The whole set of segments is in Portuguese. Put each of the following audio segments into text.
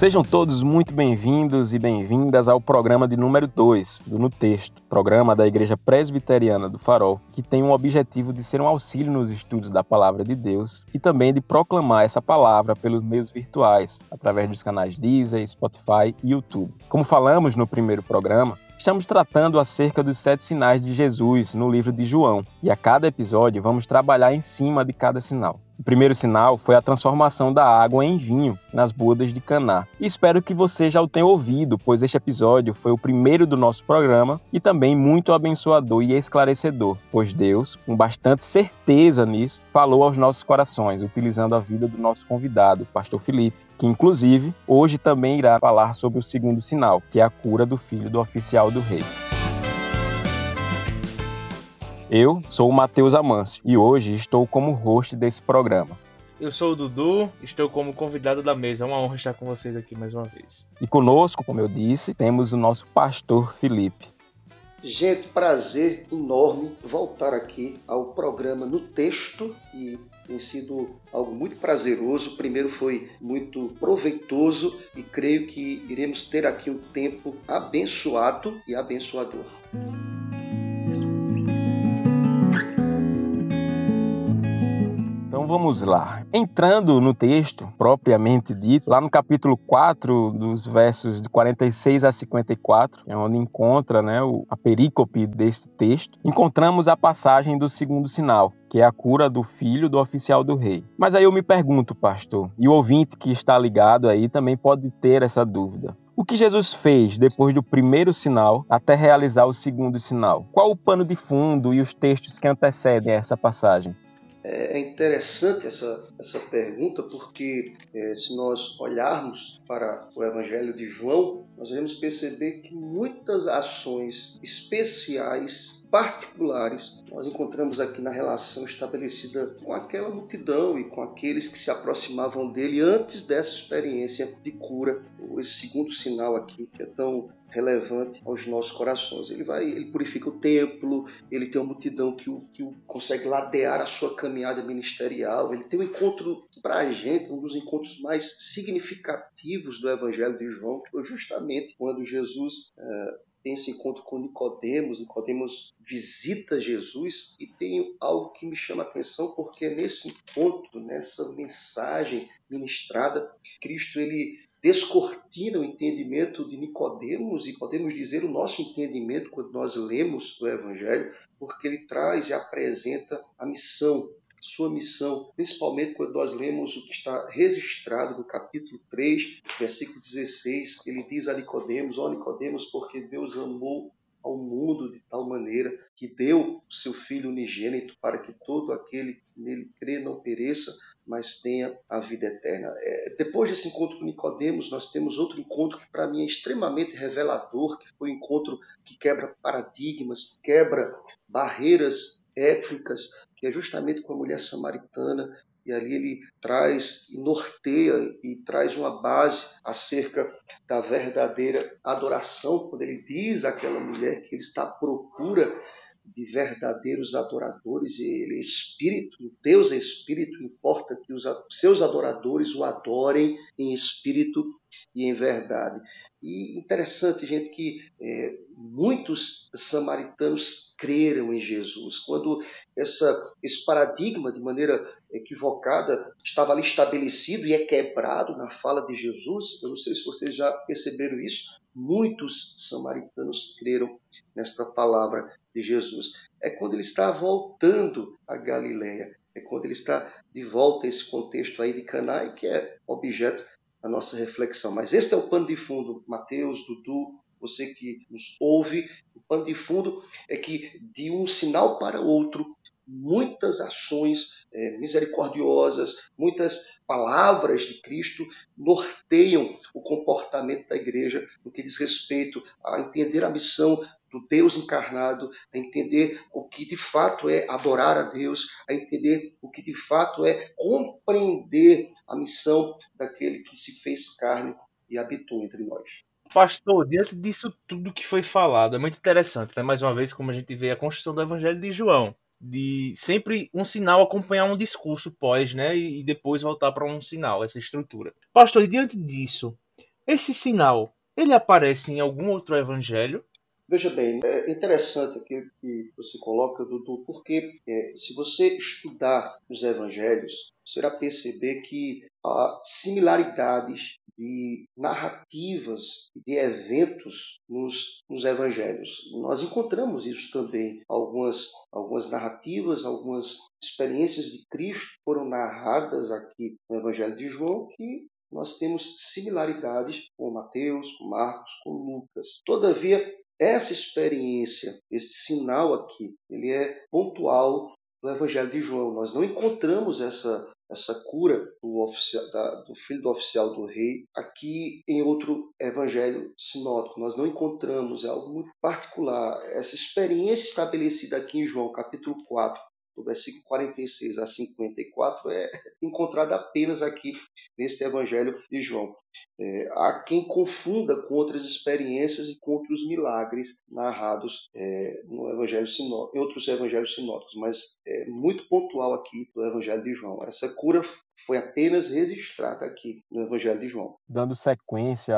Sejam todos muito bem-vindos e bem-vindas ao programa de número 2 do No Texto, programa da Igreja Presbiteriana do Farol, que tem o objetivo de ser um auxílio nos estudos da Palavra de Deus e também de proclamar essa palavra pelos meios virtuais, através dos canais Deezer, Spotify e YouTube. Como falamos no primeiro programa, Estamos tratando acerca dos sete sinais de Jesus no livro de João, e a cada episódio vamos trabalhar em cima de cada sinal. O primeiro sinal foi a transformação da água em vinho nas bodas de Caná. Espero que você já o tenha ouvido, pois este episódio foi o primeiro do nosso programa e também muito abençoador e esclarecedor, pois Deus, com bastante certeza nisso, falou aos nossos corações, utilizando a vida do nosso convidado, pastor Felipe, que inclusive hoje também irá falar sobre o segundo sinal, que é a cura do filho do oficial do rei. Eu sou o Matheus Amâncio e hoje estou como host desse programa. Eu sou o Dudu, estou como convidado da mesa. É uma honra estar com vocês aqui mais uma vez. E conosco, como eu disse, temos o nosso pastor Felipe. Gente, prazer enorme voltar aqui ao programa no texto e tem sido algo muito prazeroso. O primeiro foi muito proveitoso e creio que iremos ter aqui um tempo abençoado e abençoador. Vamos lá. Entrando no texto propriamente dito, lá no capítulo 4, dos versos de 46 a 54, é onde encontra né, a perícope deste texto, encontramos a passagem do segundo sinal, que é a cura do filho do oficial do rei. Mas aí eu me pergunto, pastor, e o ouvinte que está ligado aí também pode ter essa dúvida. O que Jesus fez depois do primeiro sinal até realizar o segundo sinal? Qual o pano de fundo e os textos que antecedem essa passagem? É, é interessante essa, essa pergunta porque é, se nós olharmos para o Evangelho de João, nós vamos perceber que muitas ações especiais, particulares, nós encontramos aqui na relação estabelecida com aquela multidão e com aqueles que se aproximavam dele antes dessa experiência de cura, esse segundo sinal aqui que é tão relevante aos nossos corações. Ele vai, ele purifica o templo, ele tem uma multidão que o, que o consegue ladear a sua caminhada ministerial, ele tem um encontro para a gente, um dos encontros mais significativos do Evangelho de João, que foi justamente quando Jesus uh, tem esse encontro com Nicodemos, Nicodemos visita Jesus e tem algo que me chama a atenção porque é nesse encontro, nessa mensagem ministrada, Cristo ele descortina o entendimento de Nicodemos e podemos dizer o nosso entendimento quando nós lemos o evangelho, porque ele traz e apresenta a missão, sua missão, principalmente quando nós lemos o que está registrado no capítulo 3, versículo 16, ele diz a Nicodemos, ó oh, Nicodemos, porque Deus amou ao mundo de tal maneira que deu o seu Filho unigênito para que todo aquele que nele crê não pereça, mas tenha a vida eterna. É, depois desse encontro com Nicodemos, nós temos outro encontro que para mim é extremamente revelador, que foi um encontro que quebra paradigmas, quebra barreiras étnicas, que é justamente com a mulher samaritana e ali ele traz e norteia e traz uma base acerca da verdadeira adoração, quando ele diz àquela mulher que ele está à procura de verdadeiros adoradores, e ele é espírito, Deus é espírito, importa que os seus adoradores o adorem em espírito e em verdade. E interessante, gente, que é, muitos samaritanos creram em Jesus. Quando essa, esse paradigma, de maneira equivocada, estava ali estabelecido e é quebrado na fala de Jesus, eu não sei se vocês já perceberam isso, muitos samaritanos creram nesta palavra de Jesus. É quando ele está voltando a Galileia, é quando ele está de volta a esse contexto aí de Caná, que é objeto a nossa reflexão. Mas este é o pano de fundo, Mateus, Dudu, você que nos ouve, o pano de fundo é que de um sinal para outro, muitas ações é, misericordiosas, muitas palavras de Cristo norteiam o comportamento da igreja no que diz respeito a entender a missão do Deus encarnado, a entender o que de fato é adorar a Deus, a entender o que de fato é compreender a missão daquele que se fez carne e habitou entre nós. Pastor, diante disso tudo que foi falado, é muito interessante, né? mais uma vez, como a gente vê a construção do Evangelho de João, de sempre um sinal acompanhar um discurso pós, né, e depois voltar para um sinal, essa estrutura. Pastor, e diante disso, esse sinal, ele aparece em algum outro evangelho? Veja bem, é interessante aquilo que você coloca, Dudu, porque é, se você estudar os evangelhos, você irá perceber que há similaridades de narrativas, de eventos nos, nos evangelhos. Nós encontramos isso também. Algumas, algumas narrativas, algumas experiências de Cristo foram narradas aqui no Evangelho de João que nós temos similaridades com Mateus, com Marcos, com Lucas. Todavia, essa experiência, esse sinal aqui, ele é pontual no Evangelho de João. Nós não encontramos essa, essa cura do, oficial, da, do filho do oficial do rei aqui em outro evangelho sinótico. Nós não encontramos, é algo muito particular. Essa experiência estabelecida aqui em João, capítulo 4, do versículo 46 a 54, é encontrada apenas aqui nesse Evangelho de João. É, há quem confunda com outras experiências e com outros milagres narrados é, no Evangelho sinó, em outros Evangelhos sinóticos, mas é muito pontual aqui do Evangelho de João. Essa cura foi apenas registrada aqui no Evangelho de João. Dando sequência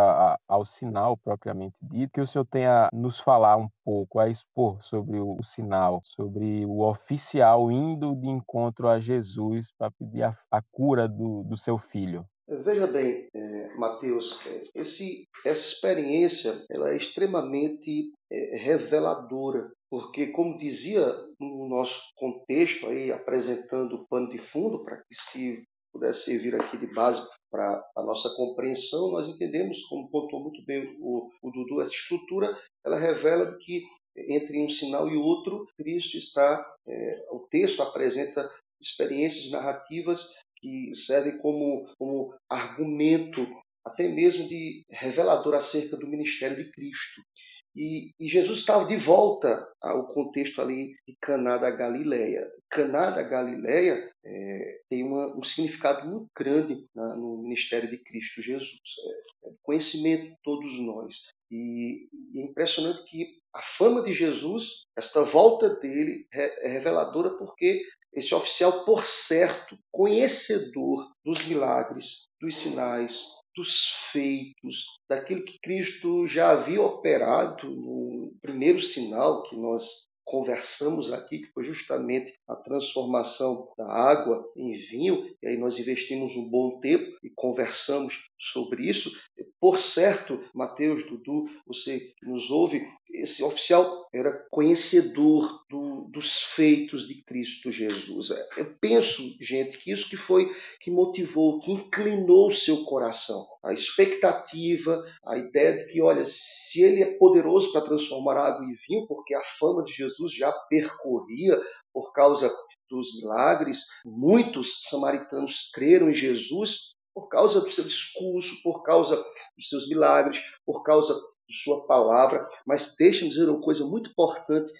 ao sinal propriamente dito, que o senhor tenha nos falar um pouco, a expor sobre o, sinal, sobre o oficial indo de encontro a Jesus para pedir a, a cura do, do seu filho. Veja bem, é, Mateus, é, esse, essa experiência ela é extremamente é, reveladora, porque, como dizia no nosso contexto, aí, apresentando o pano de fundo para que se pudesse servir aqui de base para a nossa compreensão, nós entendemos, como pontuou muito bem o, o Dudu, essa estrutura ela revela que entre um sinal e outro, Cristo está, é, o texto apresenta experiências narrativas que servem como, como argumento, até mesmo de revelador acerca do ministério de Cristo. E, e, Jesus estava de volta ao contexto ali de Caná da Galileia. Caná da Galileia é, tem uma, um significado muito grande no ministério de Cristo Jesus. É, é conhecimento de todos nós. E, e, é impressionante que a fama de Jesus, esta volta dele, é reveladora porque esse oficial, por certo, conhecedor dos milagres, dos sinais, dos feitos, daquilo que Cristo já havia operado no primeiro sinal que nós conversamos aqui, que foi justamente a transformação da água em vinho, e aí nós investimos um bom tempo e conversamos sobre isso. Por certo, Mateus, Dudu, você que nos ouve, esse oficial era conhecedor do, dos feitos de Cristo Jesus. Eu penso, gente, que isso que foi que motivou, que inclinou o seu coração. A expectativa, a ideia de que, olha, se ele é poderoso para transformar água em vinho, porque a fama de Jesus já percorria por causa dos milagres, muitos samaritanos creram em Jesus por causa do seu discurso, por causa dos seus milagres, por causa de sua palavra. Mas deixa-me dizer uma coisa muito importante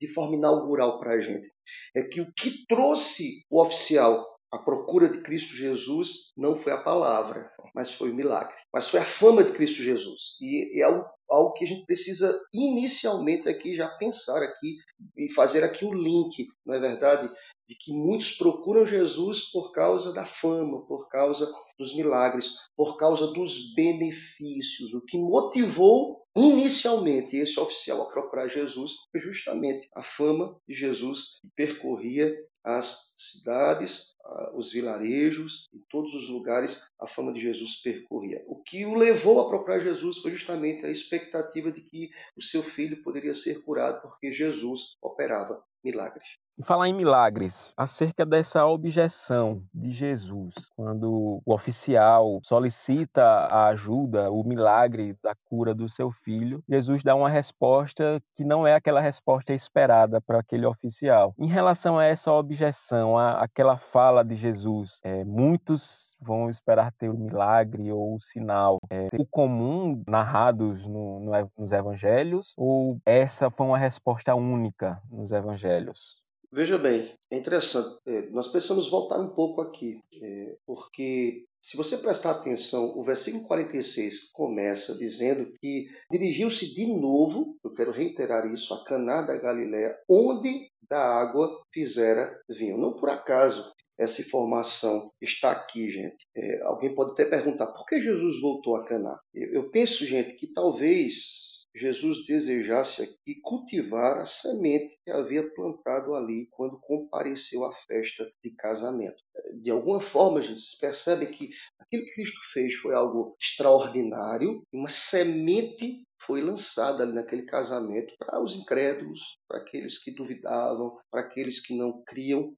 de forma inaugural para a gente. É que o que trouxe o oficial à procura de Cristo Jesus não foi a palavra, mas foi o milagre. Mas foi a fama de Cristo Jesus. E é algo, algo que a gente precisa inicialmente aqui já pensar aqui e fazer aqui o link, não é verdade? De que muitos procuram Jesus por causa da fama, por causa dos milagres, por causa dos benefícios. O que motivou inicialmente esse oficial a procurar Jesus foi justamente a fama de Jesus que percorria as cidades, os vilarejos e todos os lugares a fama de Jesus percorria. O que o levou a procurar Jesus foi justamente a expectativa de que o seu filho poderia ser curado porque Jesus operava milagres. E falar em milagres, acerca dessa objeção de Jesus, quando o oficial solicita a ajuda, o milagre da cura do seu filho, Jesus dá uma resposta que não é aquela resposta esperada para aquele oficial. Em relação a essa objeção, a, aquela fala de Jesus, é, muitos vão esperar ter o milagre ou o sinal. É, o comum narrados no, no, nos evangelhos ou essa foi uma resposta única nos evangelhos? Veja bem, é interessante. É, nós precisamos voltar um pouco aqui, é, porque se você prestar atenção, o versículo 46 começa dizendo que dirigiu-se de novo, eu quero reiterar isso, a Caná da Galiléia, onde da água fizera vinho. Não por acaso essa informação está aqui, gente. É, alguém pode até perguntar por que Jesus voltou a Caná. Eu, eu penso, gente, que talvez Jesus desejasse aqui cultivar a semente que havia plantado ali quando compareceu à festa de casamento. De alguma forma, gente, vocês percebem que aquilo que Cristo fez foi algo extraordinário, uma semente foi lançada ali naquele casamento para os incrédulos, para aqueles que duvidavam, para aqueles que não criam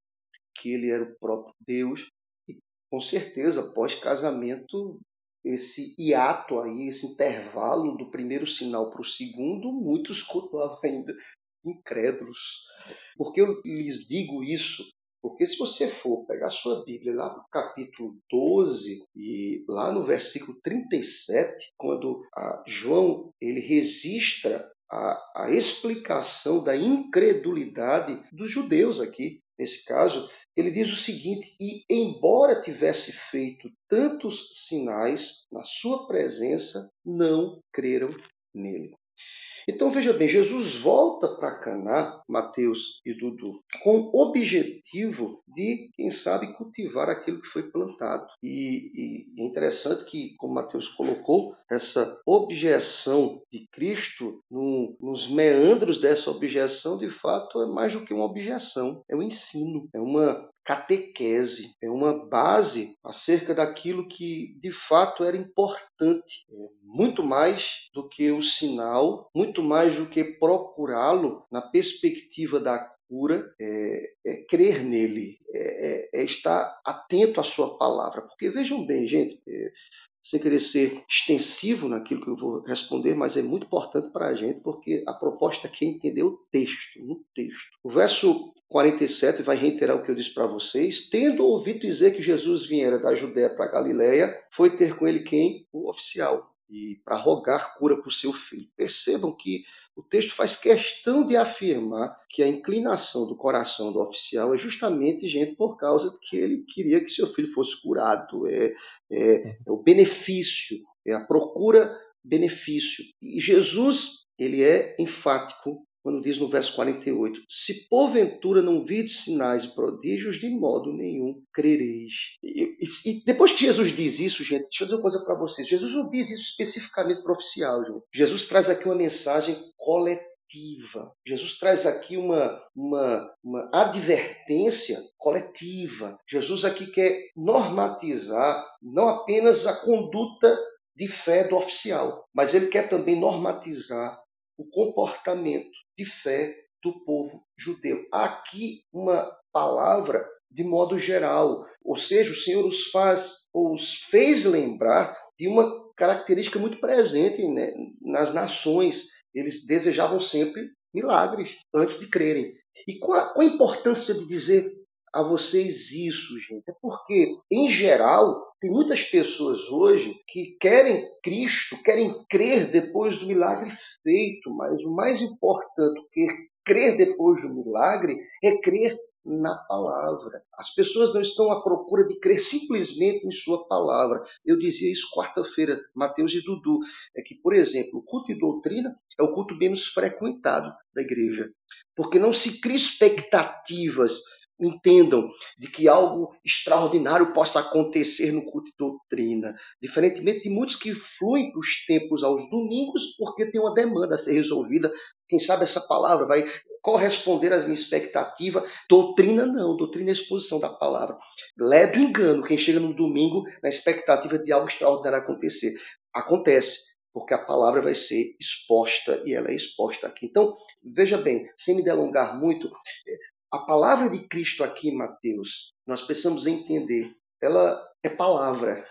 que ele era o próprio Deus. E com certeza, pós-casamento, esse hiato aí, esse intervalo do primeiro sinal para o segundo, muitos continuavam ainda incrédulos. Por que eu lhes digo isso? Porque se você for pegar sua Bíblia lá no capítulo 12 e lá no versículo 37, quando João ele registra a, a explicação da incredulidade dos judeus aqui, nesse caso, ele diz o seguinte: E embora tivesse feito tantos sinais na sua presença, não creram nele. Então veja bem, Jesus volta para Caná, Mateus e Dudu, com o objetivo de, quem sabe, cultivar aquilo que foi plantado. E, e é interessante que, como Mateus colocou, essa objeção de Cristo, no, nos meandros dessa objeção, de fato, é mais do que uma objeção, é um ensino, é uma catequese, é uma base acerca daquilo que de fato era importante, é muito mais do que o sinal, muito mais do que procurá-lo na perspectiva da cura, é, é crer nele, é, é, é, estar atento à sua palavra. Porque vejam bem, gente, é, sem querer ser extensivo naquilo que eu vou responder, mas é muito importante para a gente, porque a proposta aqui é entender o texto, no texto. O verso 47 vai reiterar o que eu disse para vocês. Tendo ouvido dizer que Jesus viera da Judéia para Galiléia, foi ter com ele quem? O oficial, e para rogar cura para o seu filho. Percebam que o texto faz questão de afirmar que a inclinação do coração do oficial é justamente, gente, por causa que ele queria que seu filho fosse curado. É, é, é o benefício, é a procura benefício. E Jesus, ele é enfático quando diz no verso 48: Se porventura não vides sinais e prodígios, de modo nenhum crereis. E, e, e, depois que Jesus diz isso, gente, deixa eu dizer uma coisa para vocês: Jesus não diz isso especificamente para oficial, gente. Jesus traz aqui uma mensagem coletiva. Jesus traz aqui uma, uma, uma advertência coletiva. Jesus aqui quer normatizar não apenas a conduta de fé do oficial, mas ele quer também normatizar o comportamento de fé do povo judeu. Aqui uma palavra de modo geral, ou seja, o Senhor os faz, os fez lembrar de uma característica muito presente né, nas nações. Eles desejavam sempre milagres antes de crerem. E qual a importância de dizer a vocês isso, gente? É porque, em geral, tem muitas pessoas hoje que querem Cristo, querem crer depois do milagre feito, mas o mais importante que crer depois do milagre é crer na palavra. As pessoas não estão à procura de crer simplesmente em sua palavra. Eu dizia isso quarta-feira, Mateus e Dudu, é que, por exemplo, o culto e doutrina é o culto menos frequentado da igreja, porque não se cria expectativas entendam de que algo extraordinário possa acontecer no culto de doutrina, diferentemente de muitos que fluem para os tempos aos domingos porque tem uma demanda a ser resolvida. Quem sabe essa palavra vai corresponder à minha expectativa. Doutrina não, doutrina é exposição da palavra. Ledo engano quem chega no domingo na expectativa de algo extraordinário acontecer. Acontece, porque a palavra vai ser exposta e ela é exposta aqui. Então, veja bem, sem me delongar muito, a palavra de Cristo aqui, Mateus, nós precisamos entender. Ela é palavra.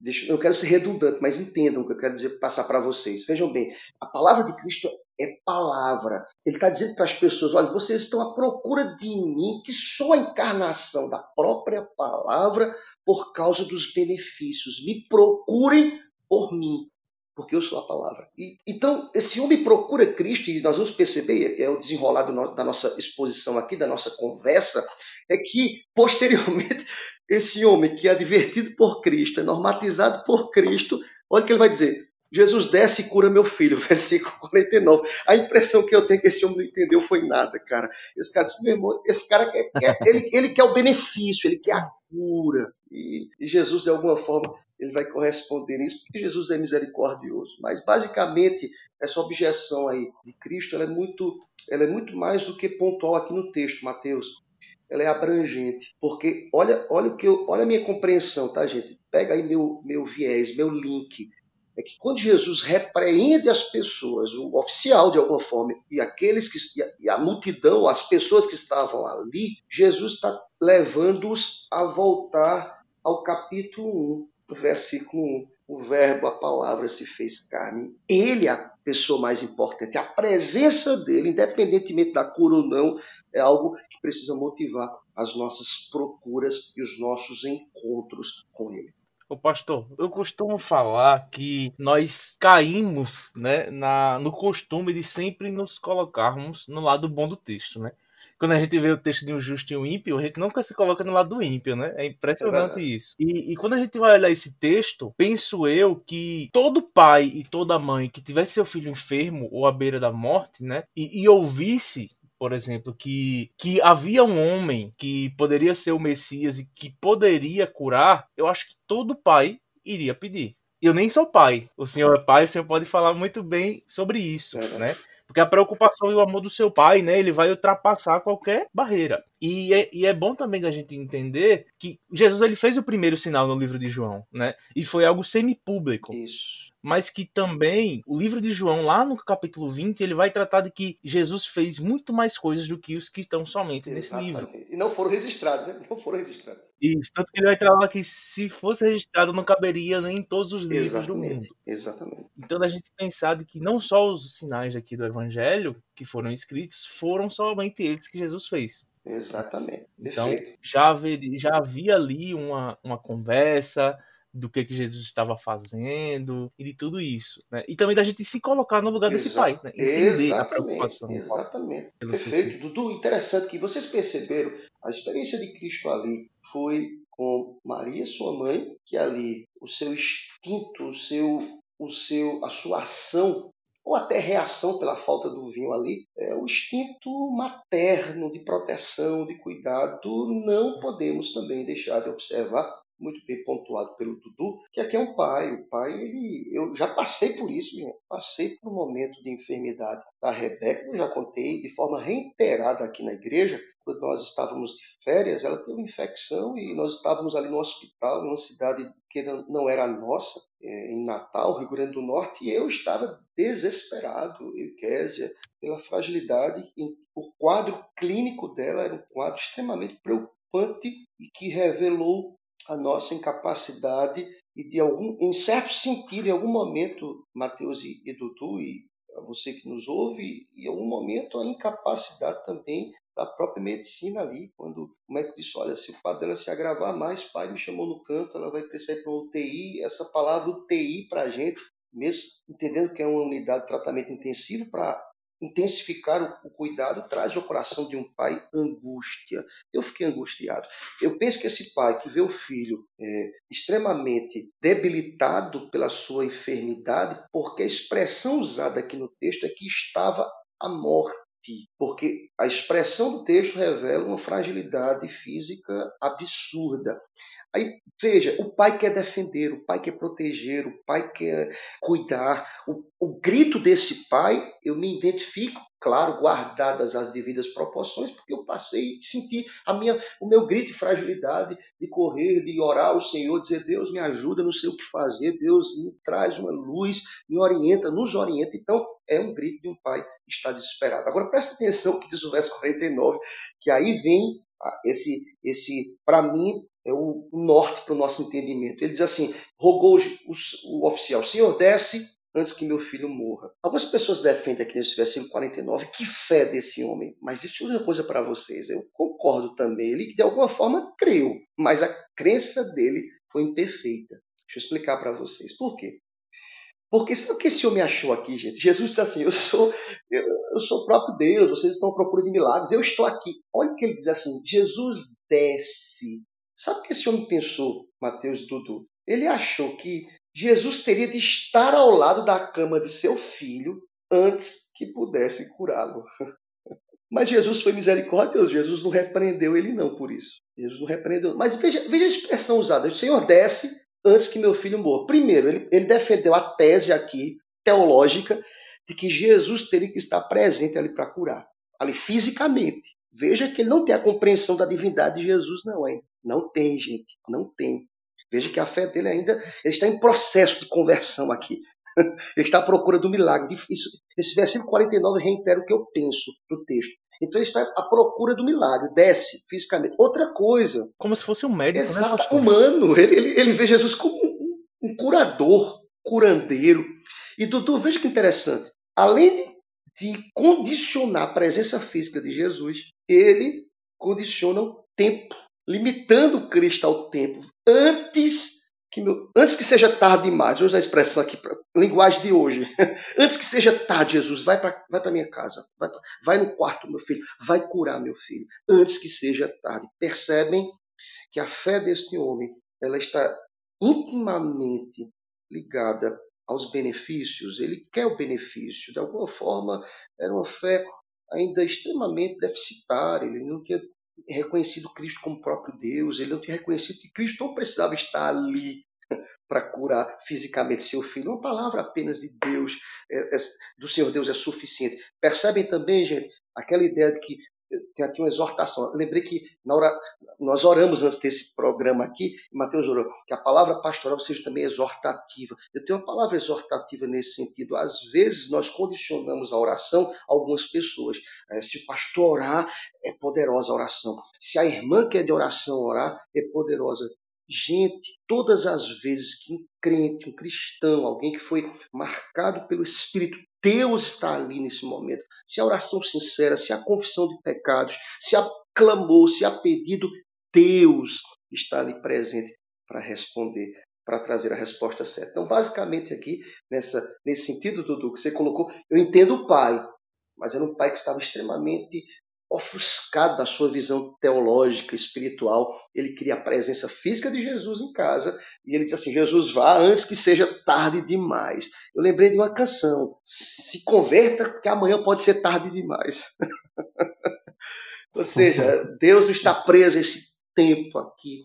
Deixa, eu quero ser redundante, mas entendam o que eu quero dizer, passar para vocês. Vejam bem, a palavra de Cristo é palavra. Ele está dizendo para as pessoas: olha, vocês estão à procura de mim, que sou a encarnação da própria palavra por causa dos benefícios. Me procurem por mim porque eu sou a palavra. E, então, esse homem procura Cristo, e nós vamos perceber, é o desenrolar da nossa exposição aqui, da nossa conversa, é que, posteriormente, esse homem que é advertido por Cristo, é normatizado por Cristo, olha o que ele vai dizer. Jesus desce e cura meu filho, versículo 49. A impressão que eu tenho é que esse homem não entendeu foi nada, cara. Esse cara disse, meu irmão, esse cara quer, quer ele, ele quer o benefício, ele quer a cura. E, e Jesus, de alguma forma, ele vai corresponder nisso, porque Jesus é misericordioso. Mas, basicamente, essa objeção aí de Cristo ela é, muito, ela é muito mais do que pontual aqui no texto, Mateus. Ela é abrangente, porque olha, olha o que eu, olha a minha compreensão, tá, gente? Pega aí meu, meu viés, meu link é que quando Jesus repreende as pessoas, o oficial de alguma forma, e aqueles que e a multidão, as pessoas que estavam ali, Jesus está levando-os a voltar ao capítulo 1, versículo 1. O verbo, a palavra se fez carne. Ele é a pessoa mais importante. A presença dele, independentemente da cura ou não, é algo que precisa motivar as nossas procuras e os nossos encontros com ele. Ô pastor, eu costumo falar que nós caímos né, na, no costume de sempre nos colocarmos no lado bom do texto, né? Quando a gente vê o texto de um justo e um ímpio, a gente nunca se coloca no lado do ímpio, né? É impressionante é isso. E, e, quando a gente vai olhar esse texto, penso eu que todo pai e toda mãe que tivesse seu filho enfermo ou à beira da morte, né? E, e ouvisse por exemplo, que, que havia um homem que poderia ser o Messias e que poderia curar, eu acho que todo pai iria pedir. Eu nem sou pai. O senhor é pai, o senhor pode falar muito bem sobre isso, é. né? Porque a preocupação e o amor do seu pai, né, ele vai ultrapassar qualquer barreira. E é, e é bom também da gente entender que Jesus ele fez o primeiro sinal no livro de João, né? E foi algo semi-público. Isso mas que também o livro de João, lá no capítulo 20, ele vai tratar de que Jesus fez muito mais coisas do que os que estão somente Exatamente. nesse livro. E não foram registrados, né? Não foram registrados. Isso, tanto que ele vai tratar que se fosse registrado não caberia nem em todos os livros Exatamente. do mundo. Exatamente. Então a gente pensar de que não só os sinais aqui do evangelho que foram escritos foram somente eles que Jesus fez. Exatamente. Então já, haveria, já havia ali uma, uma conversa, do que, que Jesus estava fazendo e de tudo isso. Né? E também da gente se colocar no lugar desse pai, né? entender a preocupação. Exatamente. Perfeito. Dudu, interessante que vocês perceberam a experiência de Cristo ali foi com Maria, sua mãe, que ali o seu instinto, o seu, o seu, a sua ação ou até reação pela falta do vinho ali, é o instinto materno de proteção, de cuidado, não podemos também deixar de observar muito bem pontuado pelo Dudu, que aqui é um pai. O pai, ele, eu já passei por isso, minha. passei por um momento de enfermidade da Rebeca, eu já contei de forma reiterada aqui na igreja, quando nós estávamos de férias, ela teve uma infecção e nós estávamos ali no hospital, numa cidade que não era nossa, é, em Natal, Rio Grande do Norte, e eu estava desesperado, eu, Késia, pela fragilidade. O quadro clínico dela era um quadro extremamente preocupante e que revelou a nossa incapacidade e de algum, em certo sentido, em algum momento, Mateus e, e Dudu e você que nos ouve, em algum momento a incapacidade também da própria medicina ali, quando o médico disse, olha, se o quadro dela se agravar mais, pai me chamou no canto, ela vai precisar ir para UTI, essa palavra UTI para a gente, mesmo entendendo que é uma unidade de tratamento intensivo, para intensificar o, cuidado traz ao coração de um pai angústia. Eu fiquei angustiado. Eu penso que esse pai que vê o filho é, extremamente debilitado pela sua enfermidade, porque a expressão usada aqui no texto é que estava a morte. Porque a expressão do texto revela uma fragilidade física absurda. Aí, veja, o pai quer defender, o pai quer proteger, o pai quer cuidar. O, o grito desse pai, eu me identifico, claro, guardadas as devidas proporções, porque eu passei e senti a minha, o meu grito de fragilidade, de correr, de orar ao Senhor, dizer, Deus me ajuda, não sei o que fazer, Deus me traz uma luz, me orienta, nos orienta. Então, é um grito de um pai que está desesperado. Agora, presta atenção que diz o verso 49, que aí vem esse, esse para mim, é o norte para o nosso entendimento. Ele diz assim: rogou o, o oficial, Senhor, desce antes que meu filho morra. Algumas pessoas defendem aqui nesse versículo 49 que fé desse homem. Mas deixa eu dizer uma coisa para vocês. Eu concordo também. Ele, de alguma forma, creu, mas a crença dele foi imperfeita. Deixa eu explicar para vocês. Por quê? Porque sabe o que esse homem achou aqui, gente? Jesus disse assim: Eu sou, eu, eu sou o próprio Deus, vocês estão à procura de milagres, eu estou aqui. Olha o que ele diz assim: Jesus desce Sabe o que esse homem pensou, Mateus e Dudu? Ele achou que Jesus teria de estar ao lado da cama de seu filho antes que pudesse curá-lo. Mas Jesus foi misericordioso, Jesus não repreendeu ele não por isso. Jesus não repreendeu. Mas veja, veja a expressão usada. O Senhor desce antes que meu filho morra. Primeiro, ele, ele defendeu a tese aqui, teológica, de que Jesus teria que estar presente ali para curar. Ali fisicamente. Veja que ele não tem a compreensão da divindade de Jesus, não, hein? Não tem, gente. Não tem. Veja que a fé dele ainda ele está em processo de conversão aqui. Ele está à procura do milagre. Isso, esse versículo 49 reitera o que eu penso do texto. Então ele está à procura do milagre, desce fisicamente. Outra coisa. Como se fosse um médico, exato, né, humano. Ele, ele, ele, vê Jesus como um, um curador, curandeiro. E Dudu, veja que interessante. Além de, de condicionar a presença física de Jesus, ele condiciona o tempo, limitando Cristo ao tempo. Antes que meu, antes que seja tarde demais, vou usar a expressão aqui, pra, linguagem de hoje. antes que seja tarde, Jesus, vai para vai minha casa, vai, pra, vai no quarto, meu filho, vai curar meu filho. Antes que seja tarde. Percebem que a fé deste homem ela está intimamente ligada aos benefícios. Ele quer o benefício. De alguma forma, era uma fé ainda extremamente deficitária. Ele não tinha reconhecido Cristo como próprio Deus, ele não tinha reconhecido que Cristo não precisava estar ali para curar fisicamente seu filho. Uma palavra apenas de Deus, é, é, do Senhor Deus é suficiente. Percebem também, gente, aquela ideia de que tem aqui uma exortação. Eu lembrei que na hora, nós oramos antes desse programa aqui, Mateus orou, que a palavra pastoral seja também exortativa. Eu tenho uma palavra exortativa nesse sentido. Às vezes nós condicionamos a oração a algumas pessoas. É, se o pastor orar, é poderosa a oração. Se a irmã que é de oração orar, é poderosa. Gente, todas as vezes que um crente, um cristão, alguém que foi marcado pelo Espírito, Deus está ali nesse momento. Se a oração sincera, se a confissão de pecados, se a clamor, se a pedido, Deus está ali presente para responder, para trazer a resposta certa. Então, basicamente aqui, nessa, nesse sentido, Dudu, que você colocou, eu entendo o pai, mas era um pai que estava extremamente ofuscado da sua visão teológica, espiritual. Ele queria a presença física de Jesus em casa e ele disse assim: Jesus, vá antes que seja tarde demais. Eu lembrei de uma canção: se converta, que amanhã pode ser tarde demais. Ou seja, Deus está preso esse tempo aqui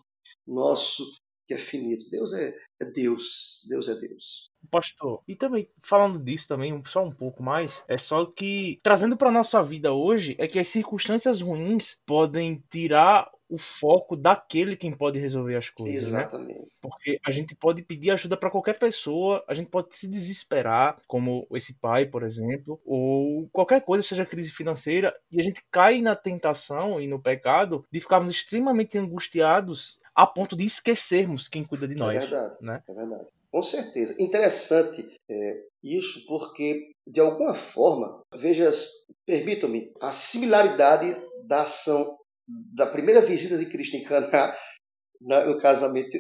nosso que é finito. Deus é, é Deus, Deus é Deus. Pastor, e também falando disso também, só um pouco mais, é só que trazendo para nossa vida hoje é que as circunstâncias ruins podem tirar o foco daquele quem pode resolver as coisas, né? Exatamente. Né? Porque a gente pode pedir ajuda para qualquer pessoa, a gente pode se desesperar, como esse pai, por exemplo, ou qualquer coisa, seja crise financeira, e a gente cai na tentação e no pecado de ficarmos extremamente angustiados a ponto de esquecermos quem cuida de é nós. É verdade. Né? É verdade. Com certeza. Interessante é, isso, porque, de alguma forma, veja, permitam-me, a similaridade da ação da primeira visita de Cristo em Caná no casamento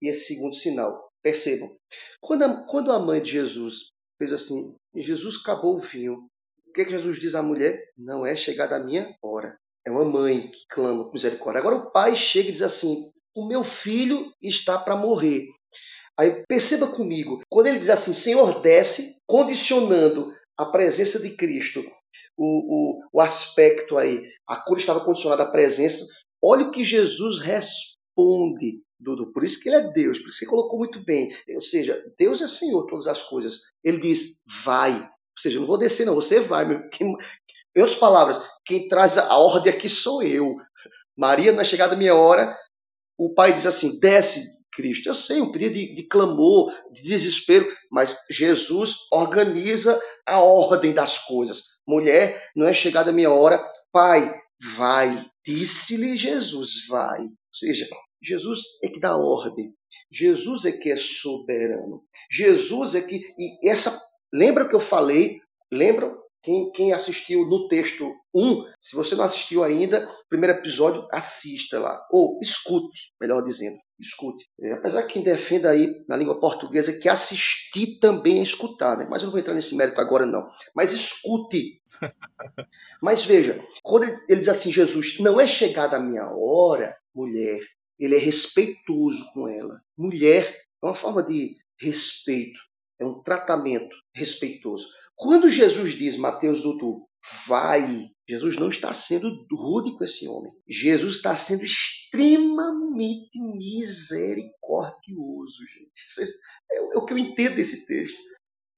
e esse segundo sinal. Percebam, quando a, quando a mãe de Jesus fez assim, Jesus acabou o vinho, o que, é que Jesus diz à mulher? Não é chegada a minha hora. É uma mãe que clama com misericórdia. Agora o pai chega e diz assim: o meu filho está para morrer. Aí perceba comigo, quando ele diz assim, Senhor, desce, condicionando a presença de Cristo, o, o, o aspecto aí, a cura estava condicionada à presença, olha o que Jesus responde, Dudu. Por isso que ele é Deus, por isso que você colocou muito bem. Ou seja, Deus é Senhor todas as coisas. Ele diz, vai. Ou seja, eu não vou descer, não, você vai. Quem, em outras palavras, quem traz a ordem aqui sou eu. Maria, na chegada da minha hora, o pai diz assim: desce, Cristo. Eu sei, um pedido de, de, clamor, de desespero, mas Jesus organiza a ordem das coisas. Mulher, não é chegada a minha hora, pai, vai. Disse-lhe Jesus, vai. Ou seja, Jesus é que dá ordem. Jesus é que é soberano. Jesus é que. E essa. Lembra que eu falei? Lembram quem, quem assistiu no texto 1, se você não assistiu ainda, primeiro episódio, assista lá. Ou escute, melhor dizendo, escute. É, apesar que quem defenda aí na língua portuguesa que assistir também é escutar, né? Mas eu não vou entrar nesse mérito agora, não. Mas escute. Mas veja, quando ele, ele diz assim, Jesus, não é chegada a minha hora, mulher, ele é respeitoso com ela. Mulher é uma forma de respeito, é um tratamento respeitoso. Quando Jesus diz, Mateus Dudu, vai, Jesus não está sendo rude com esse homem. Jesus está sendo extremamente misericordioso, gente. É, é o que eu entendo desse texto.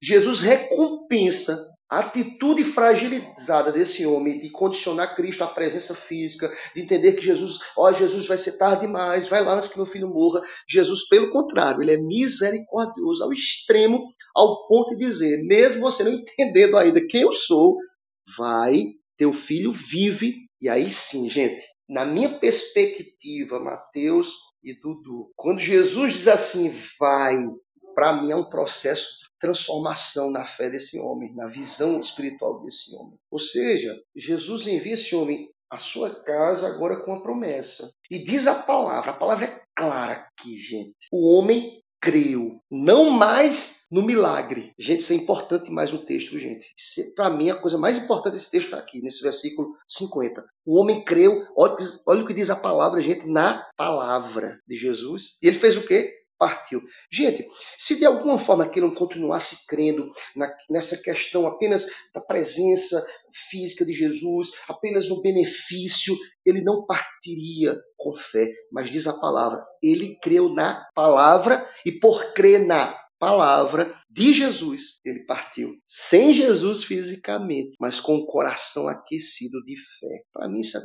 Jesus recompensa a atitude fragilizada desse homem de condicionar Cristo à presença física, de entender que Jesus, ó, Jesus vai ser tarde demais, vai lá antes que meu filho morra. Jesus, pelo contrário, ele é misericordioso ao extremo, ao ponto de dizer, mesmo você não entendendo ainda quem eu sou, vai, teu filho vive. E aí sim, gente, na minha perspectiva, Mateus e Dudu, quando Jesus diz assim, vai, para mim é um processo de transformação na fé desse homem, na visão espiritual desse homem. Ou seja, Jesus envia esse homem à sua casa agora com a promessa. E diz a palavra, a palavra é clara aqui, gente. O homem creu, não mais no milagre. Gente, isso é importante mais no texto, gente. Para mim, a coisa mais importante desse texto está aqui, nesse versículo 50. O homem creu, olha, olha o que diz a palavra, gente, na palavra de Jesus. E ele fez o quê? Partiu. Gente, se de alguma forma aquele não continuasse crendo na, nessa questão apenas da presença física de Jesus, apenas no benefício, ele não partiria com fé. Mas diz a palavra, ele creu na palavra e por crer na palavra de Jesus, ele partiu. Sem Jesus fisicamente, mas com o coração aquecido de fé. Para mim, isso,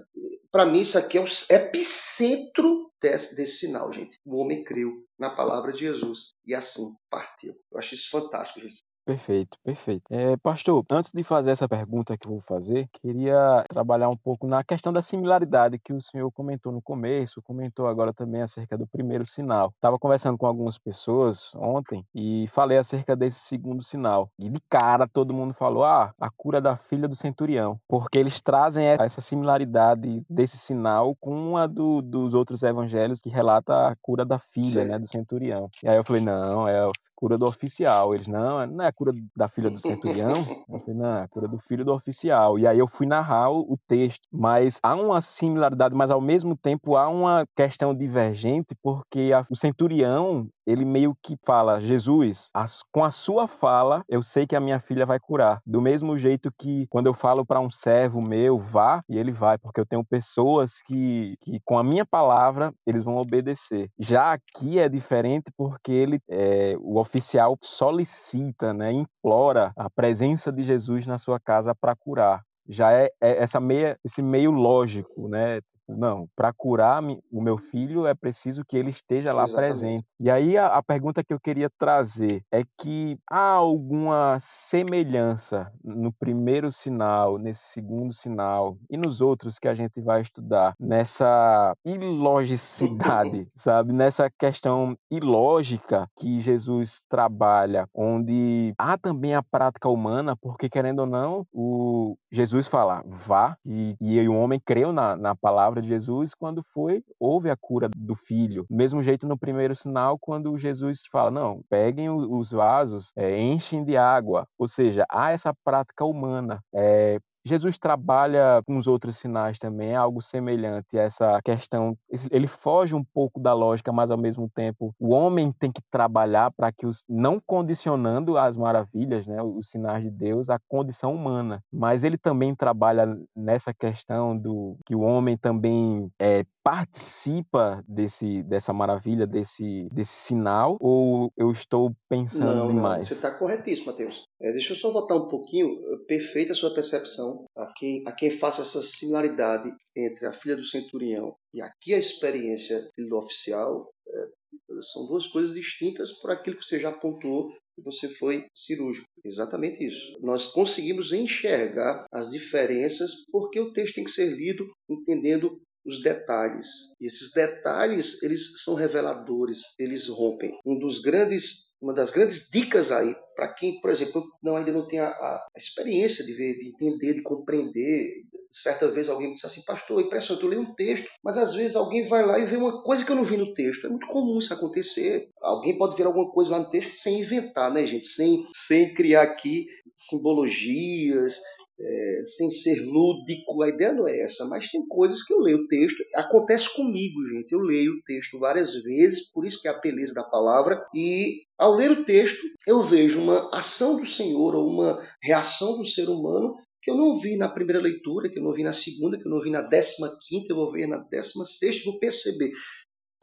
é, mim, isso aqui é o epicentro desse, desse sinal, gente. O homem creu na palavra de Jesus e assim partiu. Eu acho isso fantástico, gente. Perfeito, perfeito. É, pastor, antes de fazer essa pergunta que eu vou fazer, queria trabalhar um pouco na questão da similaridade que o senhor comentou no começo, comentou agora também acerca do primeiro sinal. Estava conversando com algumas pessoas ontem e falei acerca desse segundo sinal. E de cara todo mundo falou: ah, a cura da filha do centurião, porque eles trazem essa similaridade desse sinal com uma do, dos outros evangelhos que relata a cura da filha, né, do centurião. E aí eu falei: não, é cura do oficial. Eles, não, não é a cura da filha do centurião? Eu falei, não, é a cura do filho do oficial. E aí eu fui narrar o, o texto. Mas há uma similaridade, mas ao mesmo tempo há uma questão divergente, porque a, o centurião, ele meio que fala, Jesus, as, com a sua fala, eu sei que a minha filha vai curar. Do mesmo jeito que quando eu falo para um servo meu, vá, e ele vai, porque eu tenho pessoas que, que com a minha palavra, eles vão obedecer. Já aqui é diferente porque ele, é, o oficial solicita, né, implora a presença de Jesus na sua casa para curar. Já é, é essa meia, esse meio lógico, né? Não, para curar o meu filho é preciso que ele esteja lá Exatamente. presente. E aí a, a, pergunta que eu queria trazer é que há alguma semelhança no primeiro sinal, nesse segundo sinal e nos outros que a gente vai estudar, nessa ilogicidade, sabe? Nessa questão ilógica que Jesus trabalha, onde há também a prática humana, porque querendo ou não, o Jesus fala, vá, e, e o homem creu na, na palavra de Jesus quando foi, houve a cura do filho. Mesmo jeito no primeiro sinal, quando Jesus fala, não, peguem os vasos, é, enchem de água. Ou seja, há essa prática humana. É, Jesus trabalha com os outros sinais também, é algo semelhante a essa questão. Ele foge um pouco da lógica, mas ao mesmo tempo o homem tem que trabalhar para que os não condicionando as maravilhas, né, os sinais de Deus, a condição humana. Mas ele também trabalha nessa questão do que o homem também é, participa desse dessa maravilha, desse desse sinal, ou eu estou pensando não, demais? Não, você está corretíssimo, Mateus. É, deixa eu só voltar um pouquinho. Perfeita a sua percepção. A quem, a quem faça essa similaridade entre a filha do centurião e aqui a experiência do oficial, é, são duas coisas distintas por aquilo que você já apontou que você foi cirúrgico. Exatamente isso. Nós conseguimos enxergar as diferenças porque o texto tem que ser lido entendendo os detalhes. E esses detalhes, eles são reveladores, eles rompem. Um dos grandes, uma das grandes dicas aí para quem, por exemplo, não ainda não tem a, a, experiência de ver, de entender, de compreender. Certa vez alguém me disse assim, pastor, é impressionante, eu leio um texto, mas às vezes alguém vai lá e vê uma coisa que eu não vi no texto. É muito comum isso acontecer. Alguém pode ver alguma coisa lá no texto sem inventar, né, gente? Sem, sem criar aqui simbologias, é, sem ser lúdico, a ideia não é essa, mas tem coisas que eu leio o texto, acontece comigo, gente, eu leio o texto várias vezes, por isso que é a beleza da palavra, e ao ler o texto eu vejo uma ação do Senhor ou uma reação do ser humano que eu não vi na primeira leitura, que eu não vi na segunda, que eu não vi na décima quinta, eu vou ver na décima sexta, vou perceber.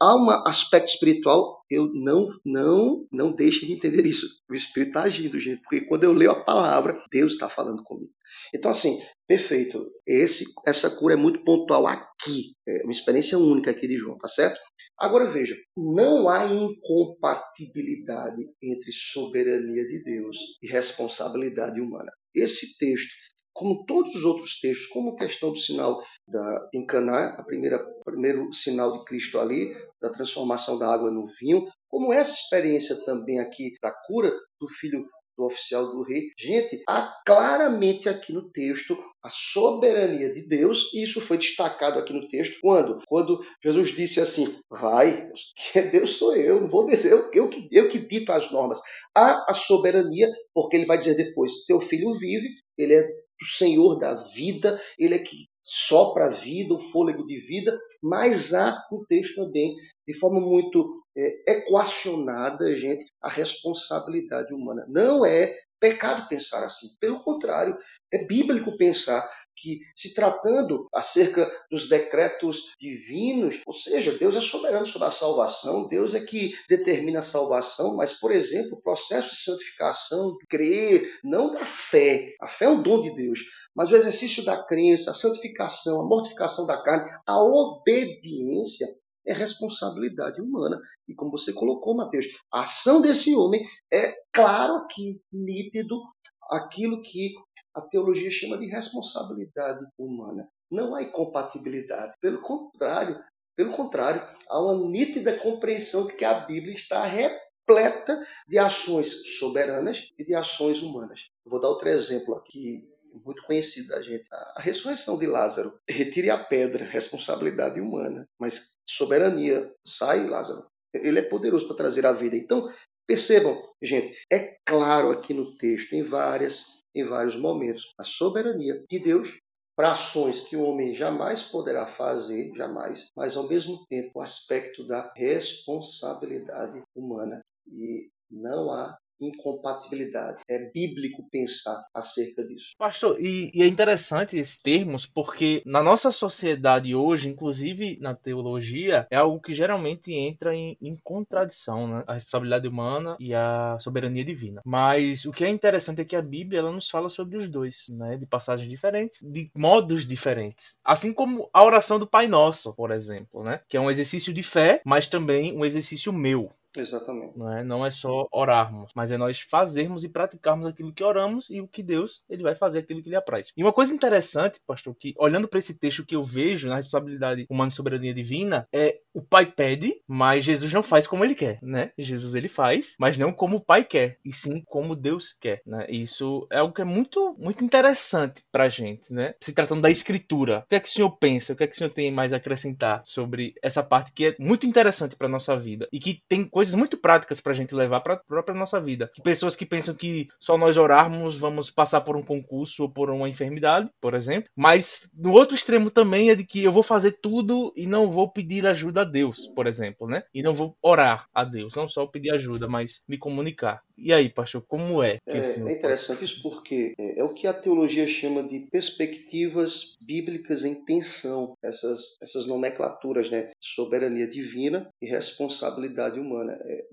Há um aspecto espiritual, eu não não não deixe de entender isso. O Espírito está agindo, gente, porque quando eu leio a palavra, Deus está falando comigo. Então, assim, perfeito. Esse, essa cura é muito pontual aqui. É uma experiência única aqui de João, tá certo? Agora veja, não há incompatibilidade entre soberania de Deus e responsabilidade humana. Esse texto, como todos os outros textos, como questão do sinal da, em Caná, a primeira primeiro sinal de Cristo ali, da transformação da água no vinho, como essa experiência também aqui da cura do filho do oficial do rei. Gente, há claramente aqui no texto a soberania de Deus, e isso foi destacado aqui no texto quando? Quando Jesus disse assim: Vai, que Deus sou eu, não vou dizer, eu, eu, que, eu que dito as normas. Há a soberania, porque ele vai dizer depois: Teu filho vive, ele é o Senhor da vida, ele é que sopra a vida, o fôlego de vida, mas há no texto também, de forma muito é, equacionada, gente, a responsabilidade humana. Não é pecado pensar assim. Pelo contrário, é bíblico pensar que, se tratando acerca dos decretos divinos, ou seja, Deus é soberano sobre a salvação, Deus é que determina a salvação, mas, por exemplo, o processo de santificação, crer, não da fé, a fé é um dom de Deus, mas o exercício da crença, a santificação, a mortificação da carne, a obediência é responsabilidade humana. E como você colocou, Mateus, a ação desse homem é claro que nítido aquilo que a teologia chama de responsabilidade humana. Não há incompatibilidade. Pelo contrário, pelo contrário, há uma nítida compreensão de que a Bíblia está repleta de ações soberanas e de ações humanas. vou dar outro exemplo aqui muito conhecido da gente. A ressurreição de Lázaro. Retire a pedra, responsabilidade humana, mas soberania. Sai, Lázaro. Ele é poderoso para trazer a vida. Então, percebam, gente, é claro aqui no texto, em várias, em vários momentos, a soberania de Deus para ações que o homem jamais poderá fazer, jamais, mas ao mesmo tempo o aspecto da responsabilidade humana. E não há incompatibilidade. É bíblico pensar acerca disso. Pastor, e, e, é interessante esses termos porque na nossa sociedade hoje, inclusive na teologia, é algo que geralmente entra em, em contradição, né? A responsabilidade humana e a soberania divina. Mas o que é interessante é que a Bíblia ela nos fala sobre os dois, né? De passagens diferentes, de modos diferentes. Assim como a oração do Pai Nosso, por exemplo, né? Que é um exercício de fé, mas também um exercício meu. Exatamente. Não é, não é só orarmos, mas é nós fazermos e praticarmos aquilo que oramos e o que Deus ele vai fazer aquilo que lhe apraz. E uma coisa interessante, pastor, que olhando para esse texto que eu vejo na responsabilidade humana e soberania divina, é o pai pede, mas Jesus não faz como ele quer, né? Jesus ele faz, mas não como o pai quer, e sim como Deus quer, né? Isso é algo que é muito muito interessante pra gente, né? Se tratando da escritura. O que é que o senhor pensa? O que é que o senhor tem mais a acrescentar sobre essa parte que é muito interessante para nossa vida e que tem coisas muito práticas pra gente levar pra própria nossa vida. Que pessoas que pensam que só nós orarmos vamos passar por um concurso ou por uma enfermidade, por exemplo. Mas no outro extremo também é de que eu vou fazer tudo e não vou pedir ajuda a Deus, por exemplo, né? E não vou orar a Deus, não só pedir ajuda, mas me comunicar. E aí, pastor, como é? é, é interessante isso porque é, é, o que a teologia chama de perspectivas bíblicas em tensão, essas, essas nomenclaturas, né? Soberania divina e responsabilidade humana. É,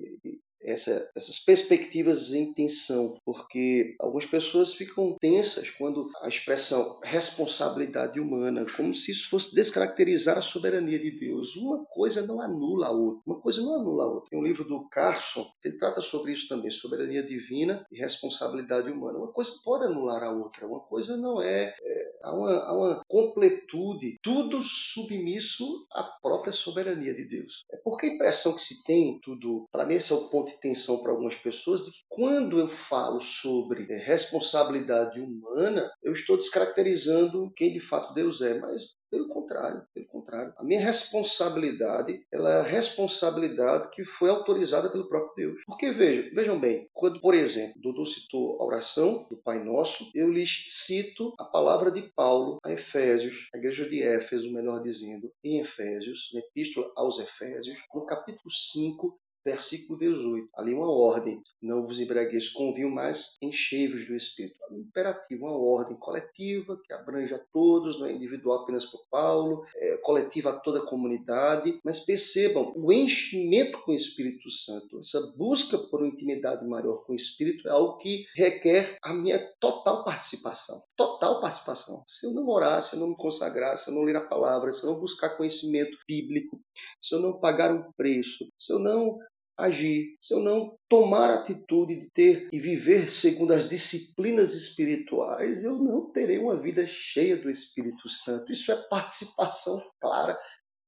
essa, essas perspectivas em tensão, porque algumas pessoas ficam tensas quando a expressão responsabilidade humana, como se isso fosse descaracterizar a soberania de Deus. Uma coisa não anula a outra. Uma coisa não anula a outra. Tem um livro do Carson, ele trata sobre isso também, soberania divina e responsabilidade humana. Uma coisa pode anular a outra, uma coisa não é. é há, uma, há uma completude, tudo submisso à própria soberania de Deus. É porque a impressão que se tem, tudo, para mim esse é o ponto atenção para algumas pessoas de que quando eu falo sobre é, responsabilidade humana, eu estou descaracterizando quem de fato Deus é, mas pelo contrário, pelo contrário. A minha responsabilidade, ela é a responsabilidade que foi autorizada pelo próprio Deus. Porque vejam, vejam bem, quando, por exemplo, Dudu citou a oração do Pai Nosso, eu lhes cito a palavra de Paulo a Efésios, a igreja de Éfeso, melhor dizendo, em Efésios, na epístola aos Efésios, no capítulo 5, versículo 18. Ali uma ordem. Não vos embriagueis com vinho, mas enchei-vos do Espírito. Um imperativo, uma ordem coletiva que abrange a todos, não é individual apenas por Paulo, é coletiva a toda a comunidade. Mas percebam, o enchimento com o Espírito Santo, essa busca por uma intimidade maior com o Espírito é algo que requer a minha total participação. Total participação. Se eu não orar, se eu não me consagrar, se eu não ler a palavra, se eu não buscar conhecimento bíblico, se eu não pagar um preço, se eu não agir, se eu não tomar atitude de ter e viver segundo as disciplinas espirituais, eu não terei uma vida cheia do Espírito Santo. Isso é participação clara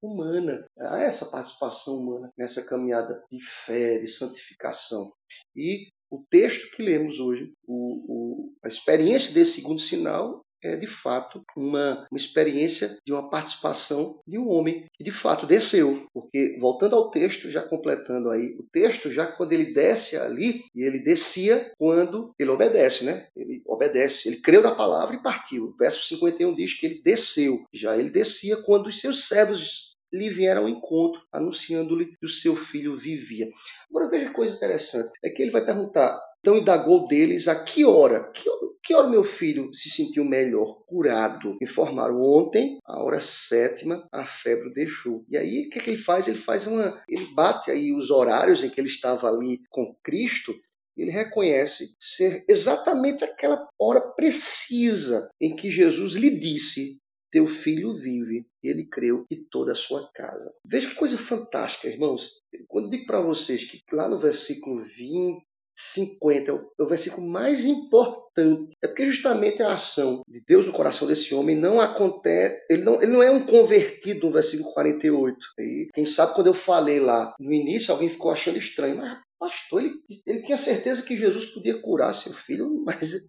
humana. Há essa participação humana nessa caminhada de fé, de santificação. E o texto que lemos hoje, o, o, a experiência desse segundo sinal, é de fato uma, uma experiência de uma participação de um homem que de fato desceu. Porque, voltando ao texto, já completando aí, o texto, já quando ele desce ali, e ele descia quando ele obedece, né? Ele obedece, ele creu na palavra e partiu. O verso 51 diz que ele desceu. Já ele descia quando os seus servos lhe vieram ao encontro, anunciando-lhe que o seu filho vivia. Agora veja coisa interessante, é que ele vai perguntar, então indagou deles a que hora, que, que hora meu filho se sentiu melhor, curado? Informaram ontem, a hora sétima, a febre deixou. E aí o que, é que ele faz? Ele faz uma, ele bate aí os horários em que ele estava ali com Cristo ele reconhece ser exatamente aquela hora precisa em que Jesus lhe disse: Teu filho vive. Ele creu e toda a sua casa. Veja que coisa fantástica, irmãos. Quando digo para vocês que lá no versículo 20, 50 é o versículo mais importante. É porque justamente a ação de Deus no coração desse homem não acontece, ele não, ele não é um convertido no versículo 48. E quem sabe quando eu falei lá no início, alguém ficou achando estranho, mas pastor, ele, ele tinha certeza que Jesus podia curar seu filho, mas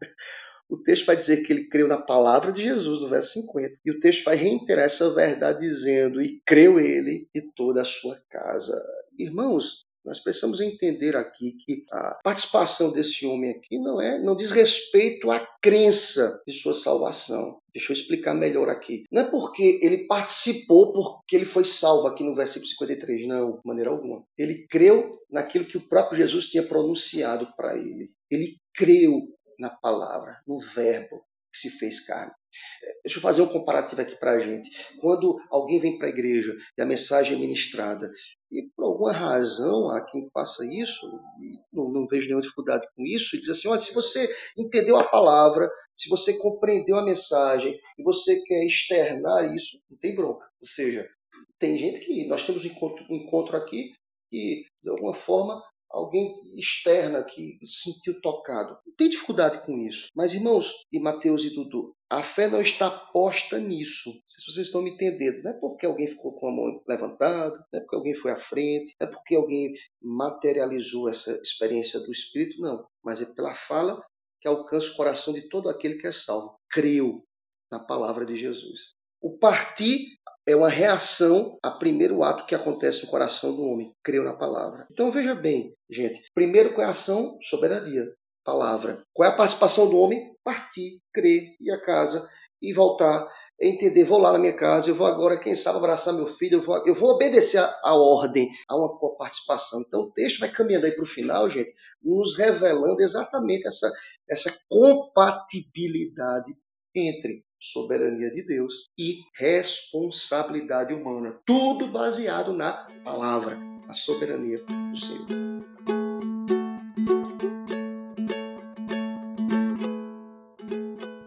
o texto vai dizer que ele creu na palavra de Jesus, no verso 50. E o texto vai reiterar essa verdade dizendo: E creu ele e toda a sua casa. Irmãos, nós precisamos entender aqui que a participação desse homem aqui não é, não diz respeito à crença de sua salvação. Deixa eu explicar melhor aqui. Não é porque ele participou porque ele foi salvo aqui no versículo 53, não, de maneira alguma. Ele creu naquilo que o próprio Jesus tinha pronunciado para ele. Ele creu na palavra, no verbo que se fez carne. É, deixa eu fazer um comparativo aqui para a gente. Quando alguém vem para a igreja e a mensagem é ministrada, e por alguma razão há quem faça isso, não, não, vejo nenhuma dificuldade com isso, e diz assim: olha, se você entendeu a palavra, se você compreendeu a mensagem e você quer externar isso, não tem bronca. Ou seja, tem gente que nós temos um encontro, um encontro aqui que, de alguma forma, alguém externa que se sentiu tocado. Não tem dificuldade com isso. Mas, irmãos, e Mateus e Dudu, a fé não está posta nisso. Se vocês estão me entendendo, não é porque alguém ficou com a mão levantada, não é porque alguém foi à frente, não é porque alguém materializou essa experiência do Espírito, não. Mas é pela fala que alcança o coração de todo aquele que é salvo. Creu na palavra de Jesus. O partir é uma reação a primeiro ato que acontece no coração do homem. Creu na palavra. Então veja bem, gente. Primeiro, qual é a ação? Soberania. Palavra. Qual é a participação do homem? Partir, crer, ir a casa e voltar. Entender, vou lá na minha casa, eu vou agora, quem sabe, abraçar meu filho, eu vou, eu vou obedecer a, ordem, a uma participação. Então o texto vai caminhando aí para o final, gente, nos revelando exatamente essa, essa compatibilidade entre soberania de Deus e responsabilidade humana. Tudo baseado na palavra, a soberania do Senhor.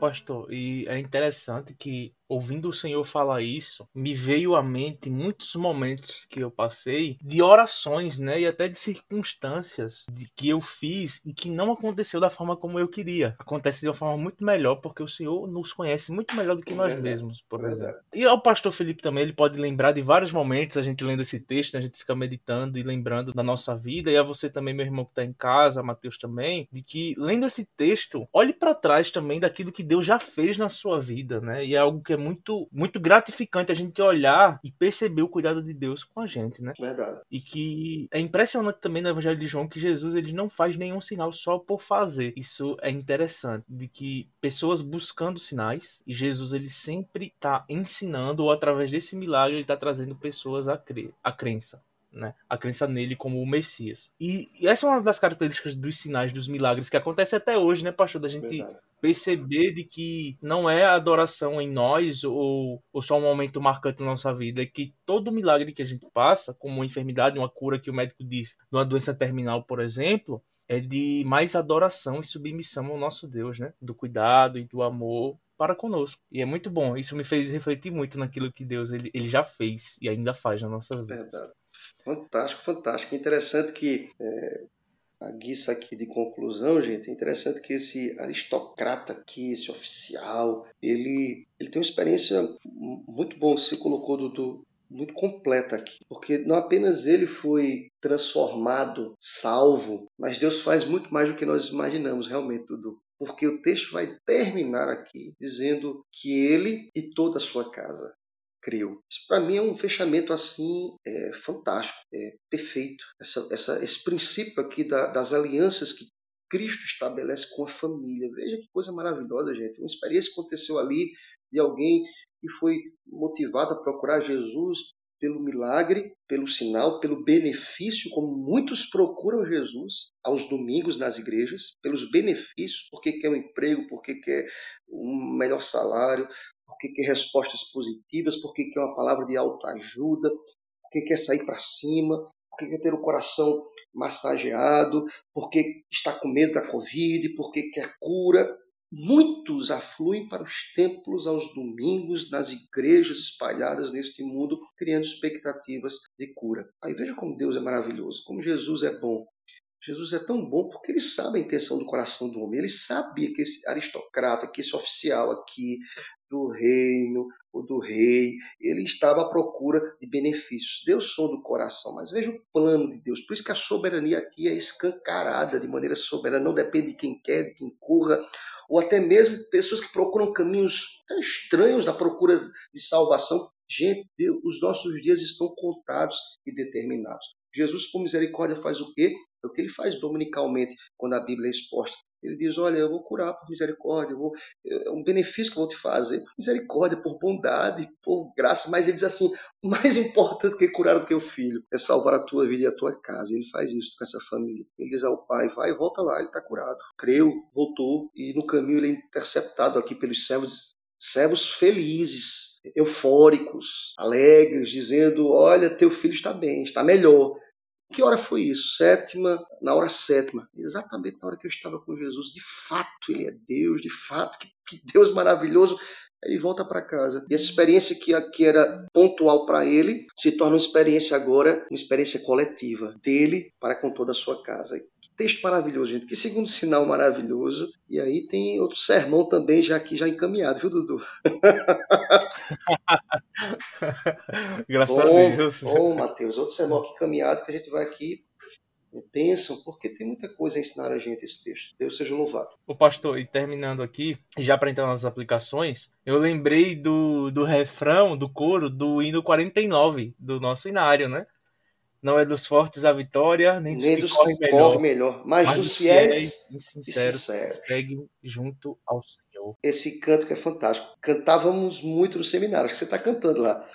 Pastor, e é interessante que ouvindo o Senhor falar isso, me veio à mente muitos momentos que eu passei de orações, né, e até de circunstâncias de que eu fiz e que não aconteceu da forma como eu queria. Acontece de uma forma muito melhor porque o Senhor nos conhece muito melhor do que nós mesmos, por exemplo. E o pastor Felipe também, ele pode lembrar de vários momentos a gente lendo esse texto, né, a gente fica meditando e lembrando da nossa vida, e a você também, meu irmão que está em casa, Mateus também, de que lendo esse texto, olhe para trás também daquilo que Deus já fez na sua vida, né? E é algo que é muito, muito gratificante a gente olhar e perceber o cuidado de Deus com a gente, né? Verdade. E que é impressionante também no Evangelho de João que Jesus ele não faz nenhum sinal só por fazer. Isso é interessante, de que pessoas buscando sinais e Jesus ele sempre está ensinando ou através desse milagre ele está trazendo pessoas a crer, a crença. Né? A crença nele como o Messias. E, e, essa é uma das características dos sinais, dos milagres que acontece até hoje, né, pastor? Da gente Verdade. perceber de que não é a adoração em nós ou, ou só um momento marcante na nossa vida, é que todo milagre que a gente passa, como uma enfermidade, uma cura que o médico diz, de uma doença terminal, por exemplo, é de mais adoração e submissão ao nosso Deus, né? Do cuidado e do amor para conosco. E é muito bom. Isso me fez refletir muito naquilo que Deus ele, ele já fez e ainda faz nas nossas vidas. Verdade. Fantástico, fantástico. Interessante que é, a guiça aqui de conclusão, gente, é interessante que esse aristocrata aqui, esse oficial, ele, ele tem uma experiência muito boa. Você colocou, do muito completa aqui, porque não apenas ele foi transformado, salvo, mas Deus faz muito mais do que nós imaginamos, realmente, Dudu. Porque o texto vai terminar aqui dizendo que ele e toda a sua casa creu. Isso para mim é um fechamento assim é, fantástico, é perfeito. Essa, essa, esse princípio aqui da, das alianças que Cristo estabelece com a família. Veja que coisa maravilhosa, gente. Uma experiência aconteceu ali de alguém que foi motivado a procurar Jesus pelo milagre, pelo sinal, pelo benefício, como muitos procuram Jesus aos domingos nas igrejas, pelos benefícios, porque quer um emprego, porque quer um melhor salário, porque quer respostas positivas, porque quer uma palavra de autoajuda, porque quer sair para cima, porque quer ter o coração massageado, porque está com medo da Covid, porque quer cura. Muitos afluem para os templos aos domingos, nas igrejas espalhadas neste mundo, criando expectativas de cura. Aí veja como Deus é maravilhoso, como Jesus é bom. Jesus é tão bom porque ele sabe a intenção do coração do homem. Ele sabia que esse aristocrata, que esse oficial aqui do reino ou do rei, ele estava à procura de benefícios. Deus sonda o coração, mas veja o plano de Deus. Por isso que a soberania aqui é escancarada de maneira soberana, não depende de quem quer, de quem corra, ou até mesmo pessoas que procuram caminhos tão estranhos da procura de salvação. Gente, Deus, os nossos dias estão contados e determinados. Jesus, por misericórdia, faz o quê? É o que ele faz dominicalmente quando a Bíblia é exposta. Ele diz: Olha, eu vou curar por misericórdia, vou, é um benefício que eu vou te fazer, por misericórdia, por bondade, por graça. Mas ele diz assim: mais importante que curar o teu filho é salvar a tua vida e a tua casa. Ele faz isso com essa família. Ele diz ao pai: Vai, volta lá, ele está curado. Creu, voltou, e no caminho ele é interceptado aqui pelos servos servos felizes, eufóricos, alegres, dizendo: Olha, teu filho está bem, está melhor. Que hora foi isso? Sétima, na hora sétima. Exatamente na hora que eu estava com Jesus. De fato, ele é Deus, de fato, que, que Deus maravilhoso. Ele volta para casa. E essa experiência que aqui era pontual para ele se torna uma experiência agora, uma experiência coletiva dele para com toda a sua casa. Que texto maravilhoso, gente. Que segundo sinal maravilhoso. E aí tem outro sermão também já aqui já encaminhado, viu, Dudu? Graças bom, a Deus. Bom, Matheus, outro sermão aqui encaminhado que a gente vai aqui pensam, porque tem muita coisa a ensinar a gente esse texto. Deus seja louvado. O pastor, e terminando aqui, já para entrar nas aplicações, eu lembrei do, do refrão, do coro, do hino 49, do nosso inário, né? Não é dos fortes a vitória, nem dos, nem que, dos correm que melhor, melhor, mas, mas dos fiéis, fiéis e sinceros, sinceros seguem junto ao Senhor. Senhor. Esse canto que é fantástico. Cantávamos muito no seminário, acho que você está cantando lá.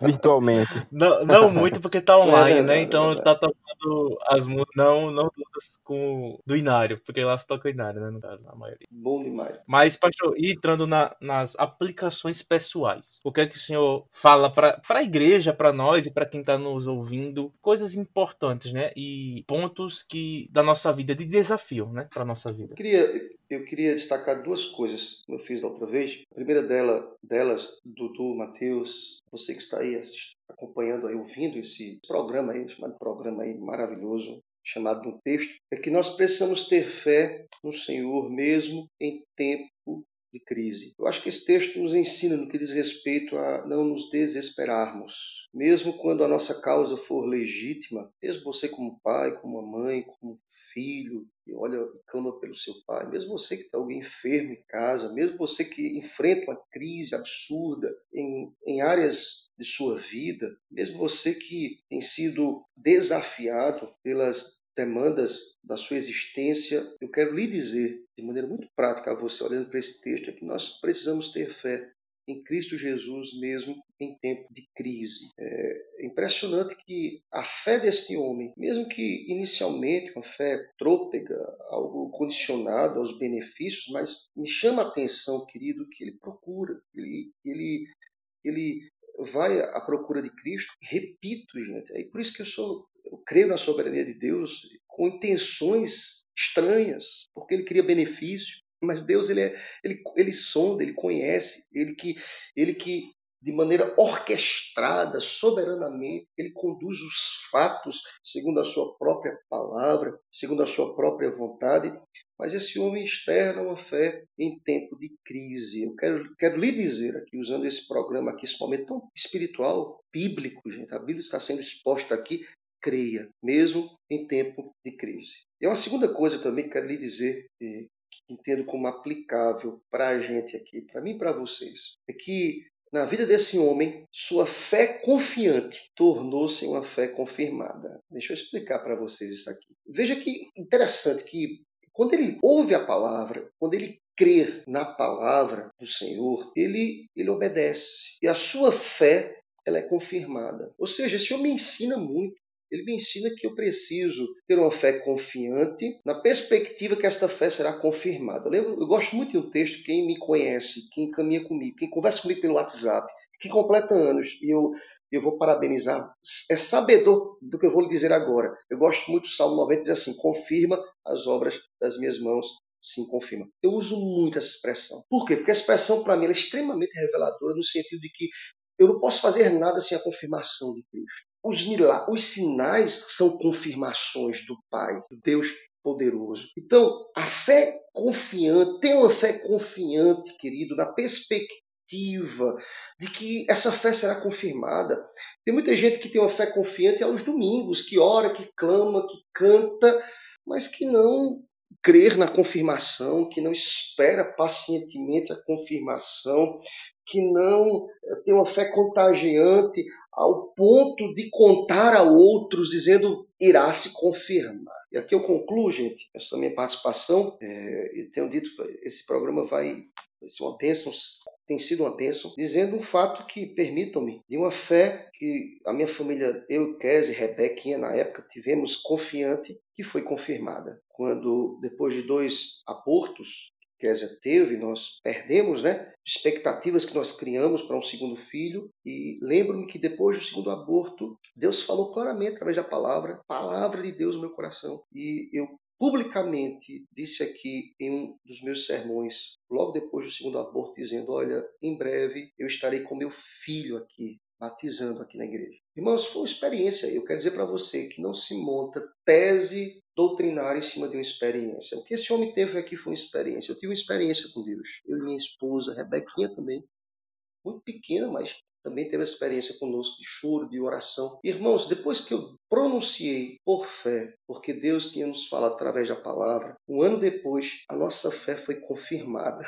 Virtualmente. Não, não muito, porque está online, é, né? Então está tocando as músicas, não, não todas com do Inário, porque lá se toca o Inário, né? No caso, a maioria. Bom demais. Mas, pastor, e entrando na, nas aplicações pessoais, o que é que o senhor fala para a igreja, para nós e para quem está nos ouvindo? Coisas importantes, né? E pontos que da nossa vida, de desafio, né? Para nossa vida. Eu queria, eu queria destacar duas coisas que eu fiz da outra vez. A primeira dela, delas, Dudu, Matheus, você que está aí acompanhando, aí, ouvindo esse programa aí, chamado programa aí maravilhoso, chamado no texto, é que nós precisamos ter fé no Senhor mesmo em tempo de crise. Eu acho que esse texto nos ensina no que diz respeito a não nos desesperarmos. Mesmo quando a nossa causa for legítima, mesmo você como pai, como mãe, como filho, e olha e clama pelo seu pai, mesmo você que está alguém enfermo em casa, mesmo você que enfrenta uma crise absurda em, em áreas de sua vida, mesmo você que tem sido desafiado pelas demandas da sua existência, eu quero lhe dizer, de maneira muito prática a você, olhando para esse texto, é que nós precisamos ter fé em Cristo Jesus mesmo em tempo de crise. É impressionante que a fé deste homem, mesmo que inicialmente uma fé trôpega, algo condicionado aos benefícios, mas me chama a atenção, querido, que ele procura, ele, ele, ele vai à procura de Cristo. Repito, gente, é por isso que eu sou, eu creio na soberania de Deus com intenções estranhas, porque ele queria benefício. Mas Deus ele, é, ele, ele sonda, ele conhece, ele que, ele que de maneira orquestrada, soberanamente, ele conduz os fatos segundo a sua própria palavra, segundo a sua própria vontade. Mas esse homem externa uma fé em tempo de crise. Eu quero, quero lhe dizer aqui, usando esse programa aqui, esse momento tão espiritual, bíblico, gente, a Bíblia está sendo exposta aqui, creia, mesmo em tempo de crise. E uma segunda coisa também que quero lhe dizer, que entendo como aplicável para a gente aqui, para mim e para vocês, é que na vida desse homem, sua fé confiante tornou-se uma fé confirmada. Deixa eu explicar para vocês isso aqui. Veja que interessante que quando ele ouve a palavra, quando ele crê na palavra do Senhor, ele, ele obedece. E a sua fé ela é confirmada. Ou seja, esse homem ensina muito ele me ensina que eu preciso ter uma fé confiante, na perspectiva que esta fé será confirmada. Eu, lembro, eu gosto muito de um texto, quem me conhece, quem caminha comigo, quem conversa comigo pelo WhatsApp, que completa anos, e eu, eu vou parabenizar, é sabedor do que eu vou lhe dizer agora. Eu gosto muito do Salmo 90, diz assim, confirma as obras das minhas mãos, sim, confirma. Eu uso muito essa expressão. Por quê? Porque a expressão, para mim, é extremamente reveladora no sentido de que eu não posso fazer nada sem a confirmação de Cristo. Os, milagres, os sinais são confirmações do Pai, Deus poderoso. Então, a fé confiante, tem uma fé confiante, querido, na perspectiva de que essa fé será confirmada. Tem muita gente que tem uma fé confiante aos domingos, que ora, que clama, que canta, mas que não crer na confirmação, que não espera pacientemente a confirmação, que não tem uma fé contagiante ao ponto de contar a outros, dizendo irá se confirmar. E aqui eu concluo, gente, essa minha participação. É, tenho dito, esse programa vai, vai ser uma bênção, tem sido uma bênção, dizendo um fato que, permitam-me, de uma fé que a minha família, eu, Kézia, Rebequinha, na época, tivemos confiante, que foi confirmada. Quando, depois de dois abortos, Kézia teve, nós perdemos, né? Expectativas que nós criamos para um segundo filho. E lembro-me que depois do segundo aborto, Deus falou claramente através da palavra, palavra de Deus no meu coração. E eu publicamente disse aqui em um dos meus sermões, logo depois do segundo aborto, dizendo: Olha, em breve eu estarei com meu filho aqui, batizando aqui na igreja. Irmãos, foi uma experiência. Eu quero dizer para você que não se monta tese doutrinar em cima de uma experiência. O que esse homem teve aqui foi uma experiência. Eu tive uma experiência com Deus. Eu e minha esposa, Rebequinha também, muito pequena, mas também teve experiência conosco de choro, de oração. Irmãos, depois que eu pronunciei por fé, porque Deus tinha nos falado através da palavra, um ano depois a nossa fé foi confirmada.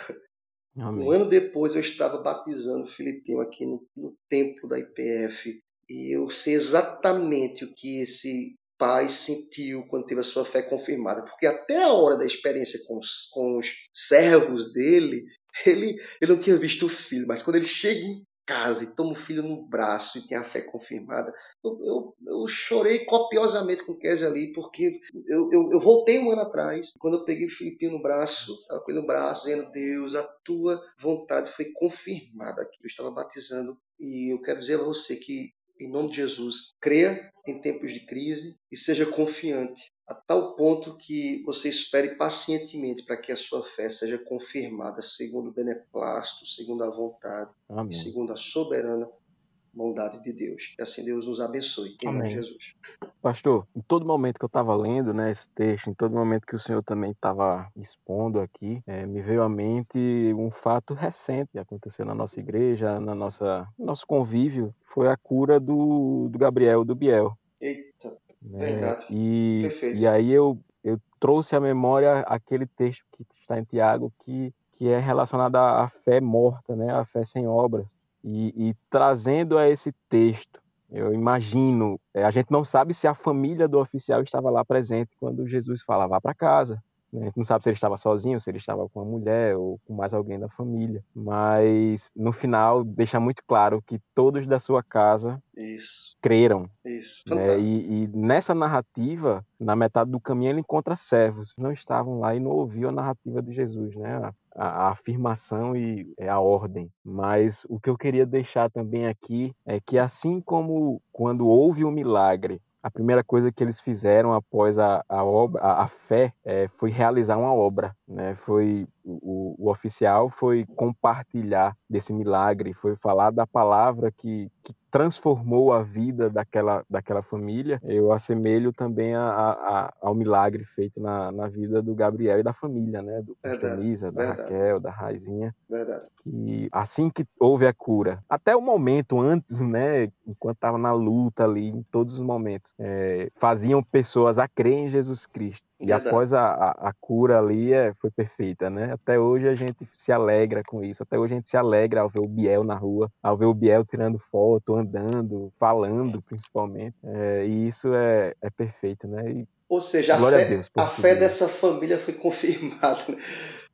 Amém. Um ano depois eu estava batizando o Filipinho aqui no, no templo da IPF e eu sei exatamente o que esse pai sentiu quando teve a sua fé confirmada, porque até a hora da experiência com os, com os servos dele, ele, ele não tinha visto o filho, mas quando ele chega em casa e toma o filho no braço e tem a fé confirmada, eu, eu, eu chorei copiosamente com o Kézia ali, porque eu, eu, eu, voltei um ano atrás, quando eu peguei o Filipinho no braço, estava com ele no braço, dizendo, Deus, a tua vontade foi confirmada aqui. Eu estava batizando e eu quero dizer a você que em nome de Jesus, creia em tempos de crise e seja confiante a tal ponto que você espere pacientemente para que a sua fé seja confirmada segundo o beneplácito, segundo a vontade Amém. e segundo a soberana bondade de Deus. Que assim Deus nos abençoe. Em Amém. nome de Jesus. Pastor, em todo momento que eu estava lendo né, esse texto, em todo momento que o senhor também estava expondo aqui, é, me veio à mente um fato recente que aconteceu na nossa igreja, na nossa nosso convívio, foi a cura do, do Gabriel, do Biel. Eita, né? verdade. E, Perfeito. e aí eu, eu trouxe à memória aquele texto que está em Tiago que, que é relacionado à fé morta, né, à fé sem obras. E, e trazendo a esse texto, eu imagino, é, a gente não sabe se a família do oficial estava lá presente quando Jesus fala, vá para casa. Né? A gente não sabe se ele estava sozinho, se ele estava com a mulher ou com mais alguém da família. Mas no final deixa muito claro que todos da sua casa Isso. creram. Isso. Né? E, e nessa narrativa, na metade do caminho, ele encontra servos. Não estavam lá e não ouviam a narrativa de Jesus, né? A, a, afirmação e é a ordem. Mas o que eu queria deixar também aqui é que assim como quando houve um milagre, a primeira coisa que eles fizeram após a, a obra, a, a fé, é, foi realizar uma obra, né? Foi o, o, oficial foi compartilhar desse milagre, foi falar da palavra que, que transformou a vida daquela, daquela família. Eu assemelho também a, a, ao milagre feito na, na vida do Gabriel e da família, né? Do Camisa, da verdade. Raquel, da Raizinha. Verdade. Que assim que houve a cura, até o momento antes, né? Enquanto estava na luta ali, em todos os momentos, é, faziam pessoas a crer em Jesus Cristo. E Verdade. após a, a, a, cura ali é, foi perfeita, né? Até hoje a gente se alegra com isso. Até hoje a gente se alegra ao ver o Biel na rua, ao ver o Biel tirando foto, andando, falando, principalmente. É, e isso é, é perfeito, né? E, Ou seja, a fé, a, Deus, a fé dessa família foi confirmada. Né? Ou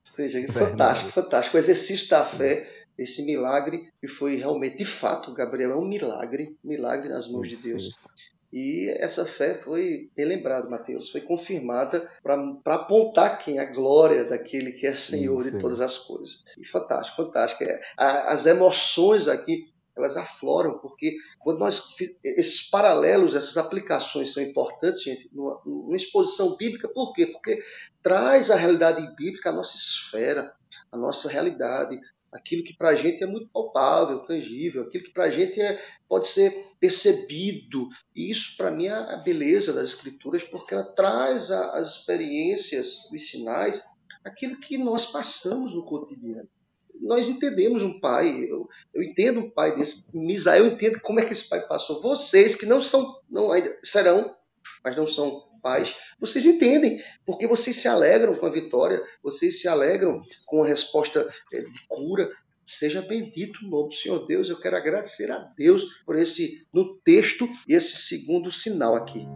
seja, Verdade. fantástico, fantástico. O exercício da fé esse milagre e foi realmente, de fato, Gabriel é um milagre, milagre nas mãos isso, de Deus. Isso. E essa fé foi, bem lembrado, Mateus, foi confirmada para apontar quem? A glória daquele que é Senhor Sim. de todas as coisas. E fantástico, fantástico. É, as emoções aqui, elas afloram, porque quando nós. Esses paralelos, essas aplicações são importantes, gente, numa, numa exposição bíblica, por quê? Porque traz a realidade bíblica à nossa esfera, à nossa realidade, aquilo que para a gente é muito palpável, tangível, aquilo que para a gente é, pode ser percebido. E isso, para mim, é a beleza das Escrituras, porque ela traz a, as experiências, os sinais, aquilo que nós passamos no cotidiano. Nós entendemos um pai, eu, eu entendo um pai desse, Misael entende como é que esse pai passou. Vocês que não são, não ainda serão, mas não são pais, vocês entendem, porque vocês se alegram com a vitória, vocês se alegram com a resposta eh, de cura. Seja bendito o nome do Senhor Deus. Eu quero agradecer a Deus por esse, no texto, esse segundo sinal aqui.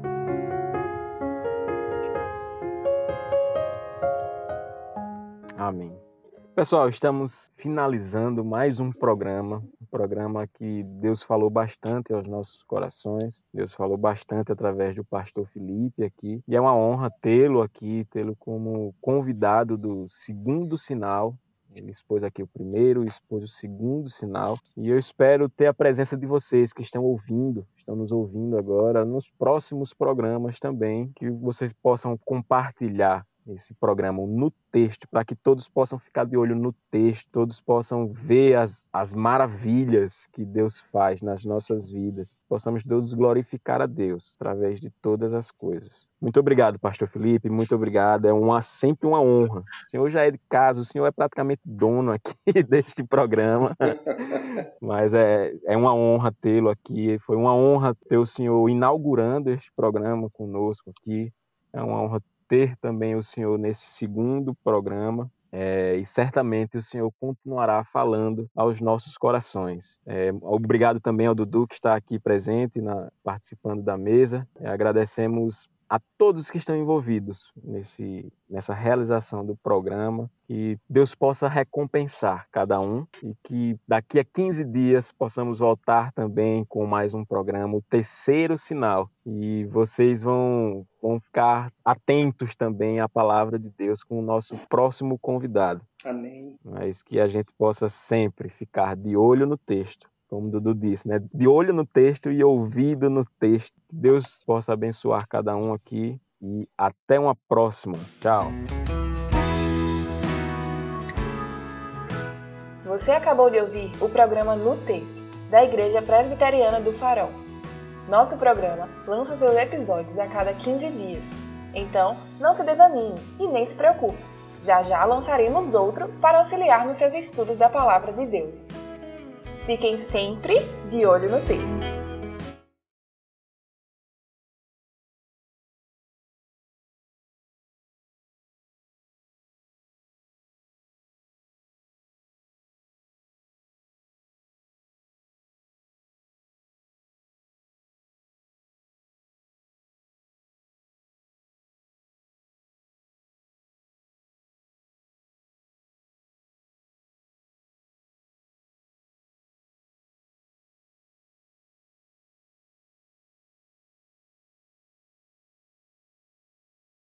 Amém. Pessoal, estamos finalizando mais um programa, um programa que Deus falou bastante aos nossos corações. Deus falou bastante através do pastor Felipe aqui, e é uma honra tê-lo aqui, tê-lo como convidado do segundo sinal. Ele expôs aqui o primeiro, expôs o segundo sinal, e eu espero ter a presença de vocês que estão ouvindo, estão nos ouvindo agora, nos próximos programas também, que vocês possam compartilhar esse programa no texto, para que todos possam ficar de olho no texto, todos possam ver as, as maravilhas que Deus faz nas nossas vidas, possamos todos glorificar a Deus através de todas as coisas. Muito obrigado, Pastor Felipe, muito obrigado. É uma, sempre uma honra. O senhor já é de casa, o senhor é praticamente dono aqui deste programa, mas é, é uma honra tê-lo aqui. Foi uma honra ter o senhor inaugurando este programa conosco aqui. É uma honra ter também o Senhor nesse segundo programa. É, e certamente o Senhor continuará falando aos nossos corações. É, obrigado também ao Dudu que está aqui presente, na, participando da mesa. É, agradecemos a todos que estão envolvidos nesse, nessa realização do programa, que Deus possa recompensar cada um e que daqui a 15 dias possamos voltar também com mais um programa, o terceiro sinal. E vocês vão, vão ficar atentos também à palavra de Deus com o nosso próximo convidado. Amém. Mas que a gente possa sempre ficar de olho no texto como Dudu disse, né? De olho no texto e ouvido no texto. Deus possa abençoar cada um aqui e até uma próxima. Tchau. Você acabou de ouvir o programa No Texto, da Igreja Presbiteriana do Farol. Nosso programa lança seus episódios a cada 15 dias. Então, não se desanime e nem se preocupe. Já já lançaremos outro para auxiliar nos seus estudos da Palavra de Deus. Fiquem sempre de olho no texto.